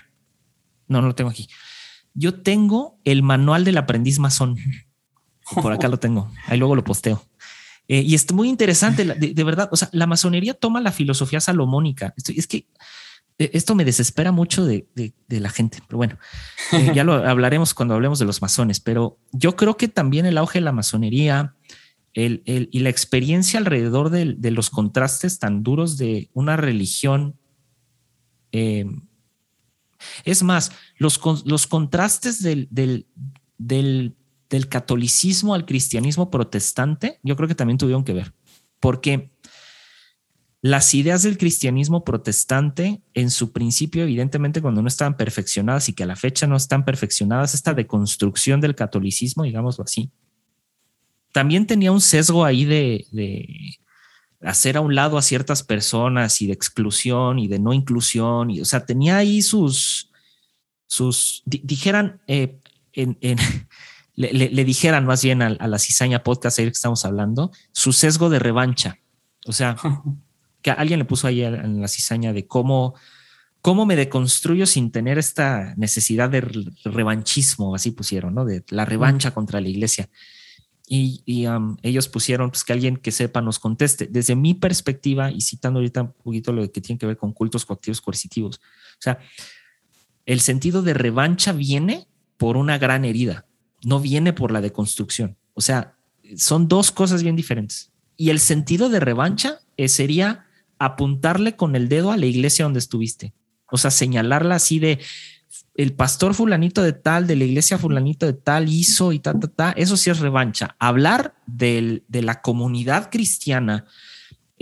No, no lo tengo aquí. Yo tengo el manual del aprendiz masón. Por acá lo tengo. Ahí luego lo posteo. Eh, y es muy interesante, de, verdad. O sea, la masonería toma la filosofía salomónica. es que esto me desespera mucho de, la gente, pero bueno, eh, *laughs* ya lo hablaremos cuando hablemos de los masones, pero yo creo que también el auge de la masonería y la experiencia alrededor de, los contrastes tan duros de una religión, eh, es más, los, los contrastes del, del catolicismo al cristianismo protestante, yo creo que también tuvieron que ver, porque las ideas del cristianismo protestante, en su principio, evidentemente, cuando no estaban perfeccionadas y que a la fecha no están perfeccionadas, esta deconstrucción del catolicismo, digámoslo así, también tenía un sesgo ahí de, hacer a un lado a ciertas personas y de exclusión y de no inclusión. Y, o sea, tenía ahí sus, sus, dijeran, eh, *laughs* le, dijeran más bien a, la cizaña podcast ayer que estamos hablando, su sesgo de revancha. O sea, *laughs* que alguien le puso ahí en la cizaña de cómo, cómo me deconstruyo sin tener esta necesidad de revanchismo, así pusieron, ¿no? De la revancha contra la iglesia. Y, um, ellos pusieron pues, que alguien que sepa nos conteste. Desde mi perspectiva, y citando ahorita un poquito lo que tiene que ver con cultos coactivos coercitivos, o sea, el sentido de revancha viene por una gran herida, no viene por la deconstrucción. O sea, son dos cosas bien diferentes. Y el sentido de revancha eh, sería apuntarle con el dedo a la iglesia donde estuviste. O sea, señalarla así de el pastor fulanito de tal, de la iglesia fulanito de tal hizo y ta, ta, ta. Eso sí es revancha. Hablar de la comunidad cristiana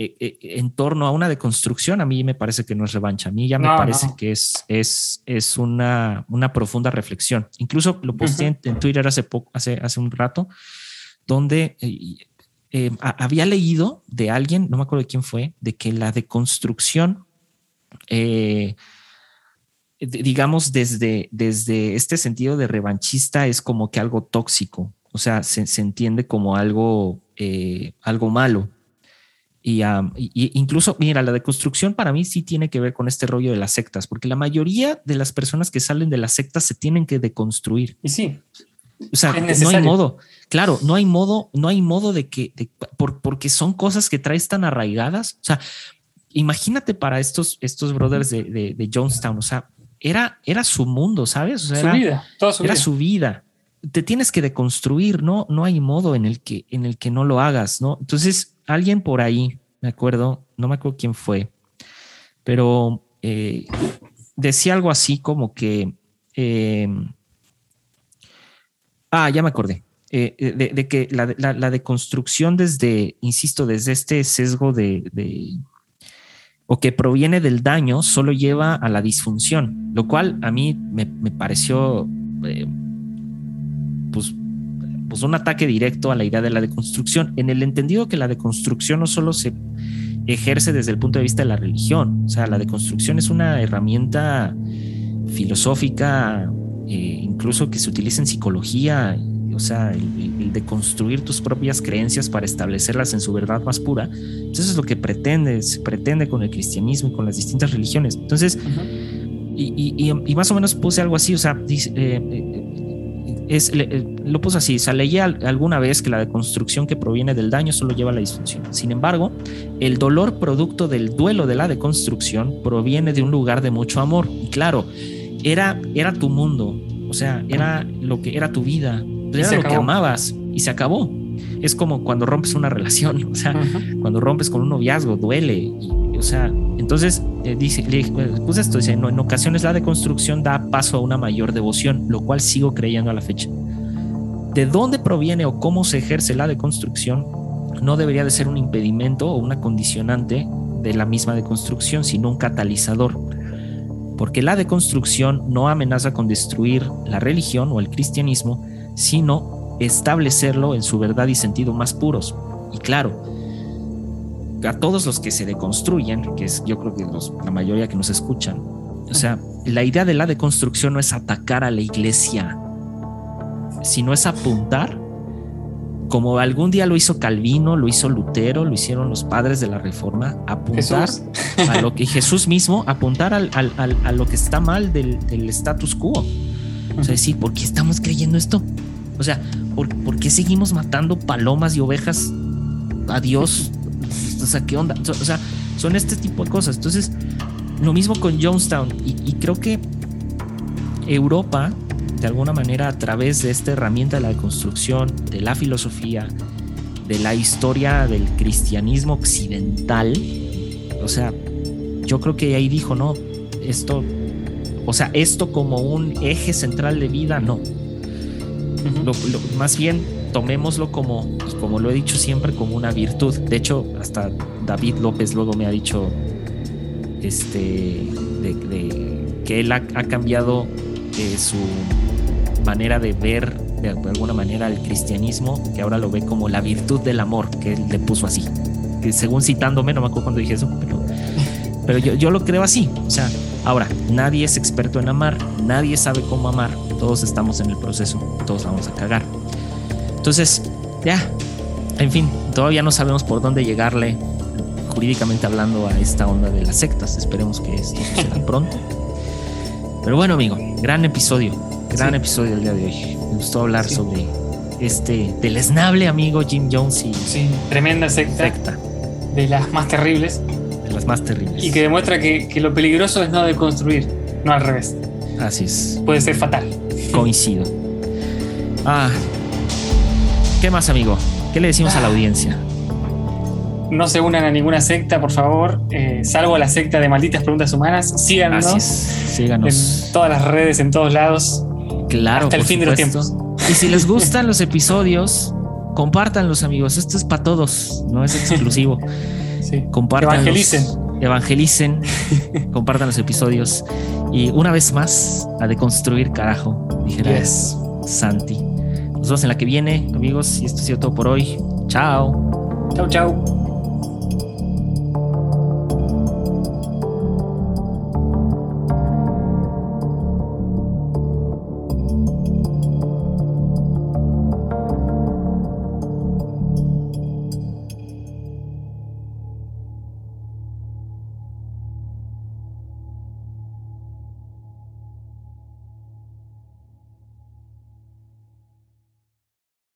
eh, eh, en torno a una deconstrucción, a mí me parece que no es revancha. A mí ya me parece que es, es, es una, una profunda reflexión. Incluso lo posté en, Twitter hace poco, hace, hace un rato, donde eh, eh, había leído de alguien, no me acuerdo de quién fue, de que la deconstrucción, eh, digamos, desde, desde este sentido de revanchista es como que algo tóxico, o sea, se, entiende como algo, eh, algo malo. Y, incluso, mira, la deconstrucción para mí sí tiene que ver con este rollo de las sectas, porque la mayoría de las personas que salen de las sectas se tienen que deconstruir. Y sí. O sea, no hay modo. Claro, no hay modo, no hay modo de que, porque son cosas que traes tan arraigadas. O sea, imagínate para estos, estos brothers de, de, Jonestown, o sea, era, era su mundo, ¿sabes? su era, vida, su era vida. su vida. Te tienes que deconstruir, no, no hay modo en el que, en el que no lo hagas, ¿no? Entonces, alguien por ahí, me acuerdo, no me acuerdo quién fue, pero eh, decía algo así como que eh, Ah, ya me acordé. Eh, eh, de, que la, deconstrucción desde, insisto, desde este sesgo de, o que proviene del daño, solo lleva a la disfunción, lo cual a mí me, pareció eh, pues, pues un ataque directo a la idea de la deconstrucción, en el entendido que la deconstrucción no solo se ejerce desde el punto de vista de la religión, o sea, la deconstrucción es una herramienta filosófica eh, incluso que se utiliza en psicología, o sea, el, de construir tus propias creencias para establecerlas en su verdad más pura. Pues eso es lo que pretende, pretende con el cristianismo y con las distintas religiones. Entonces, y, más o menos puse algo así, o sea, eh, eh, lo puse así, o sea, leía alguna vez que la deconstrucción que proviene del daño solo lleva a la disfunción. Sin embargo, el dolor producto del duelo de la deconstrucción proviene de un lugar de mucho amor. Y claro, era, era tu mundo, o sea, era lo que era tu vida, era lo que amabas y se acabó. Es como cuando rompes una relación, *laughs* o sea, cuando rompes con un noviazgo, duele. o sea, entonces eh, dice, pues esto, dice, no, en ocasiones la deconstrucción da paso a una mayor devoción, lo cual sigo creyendo a la fecha. ¿De dónde proviene o cómo se ejerce la deconstrucción? No debería de ser un impedimento o una condicionante de la misma deconstrucción, sino un catalizador porque la deconstrucción no amenaza con destruir la religión o el cristianismo, sino establecerlo en su verdad y sentido más puros. Y claro, a todos los que se deconstruyen, que es yo creo que la mayoría que nos escuchan, o sea, la idea de la deconstrucción no es atacar a la iglesia, sino es apuntar como algún día lo hizo Calvino, lo hizo Lutero, lo hicieron los padres de la Reforma, apuntar a lo *laughs* que Jesús mismo, apuntar al, a lo que está mal del, status quo. O sea, decir, ¿por qué estamos creyendo esto? O sea, ¿por, qué seguimos matando palomas y ovejas a Dios? O sea, ¿qué onda? O sea, son este tipo de cosas. Entonces, lo mismo con Jonestown. y creo que Europa de alguna manera a través de esta herramienta de la construcción, de la filosofía, de la historia del cristianismo occidental. O sea, yo creo que ahí dijo, no, esto, o sea, esto como un eje central de vida, no. más bien tomémoslo como, como lo he dicho siempre, como una virtud. De hecho, hasta David López luego me ha dicho este, de, que él ha, cambiado eh, su manera de ver de alguna manera el cristianismo, que ahora lo ve como la virtud del amor, que él le puso así. Que según citándome, no me acuerdo cuando dije eso, pero, pero yo, yo lo creo así. O sea, ahora, nadie es experto en amar, nadie sabe cómo amar, todos estamos en el proceso, todos vamos a cagar. Entonces, ya, en fin, todavía no sabemos por dónde llegarle jurídicamente hablando a esta onda de las sectas. Esperemos que esto suceda *laughs* pronto. Pero bueno, amigo, gran episodio. Gran episodio el día de hoy. Me gustó hablar sobre este deleznable amigo Jim Jones y. Sí, tremenda secta, De las más terribles. De las más terribles. Y que demuestra que, lo peligroso es no deconstruir, no al revés. Así es. Puede ser fatal. Coincido. Ah. ¿Qué más, amigo? ¿Qué le decimos a la audiencia? No se unan a ninguna secta, por favor, eh, salvo a la secta de malditas preguntas humanas. Síganos. Así Síganos. En todas las redes, en todos lados. Claro. Hasta el fin de los tiempos. Y si les gustan los episodios, compártanlos, amigos. Esto es para todos, no es exclusivo. *laughs* sí. Evangelicen. Evangelicen, *laughs* compartan los episodios. Y una vez más, a deconstruir, carajo, dijera Santi. Nos vemos en la que viene, amigos. Y esto ha sido todo por hoy. Chao. Chao, chao.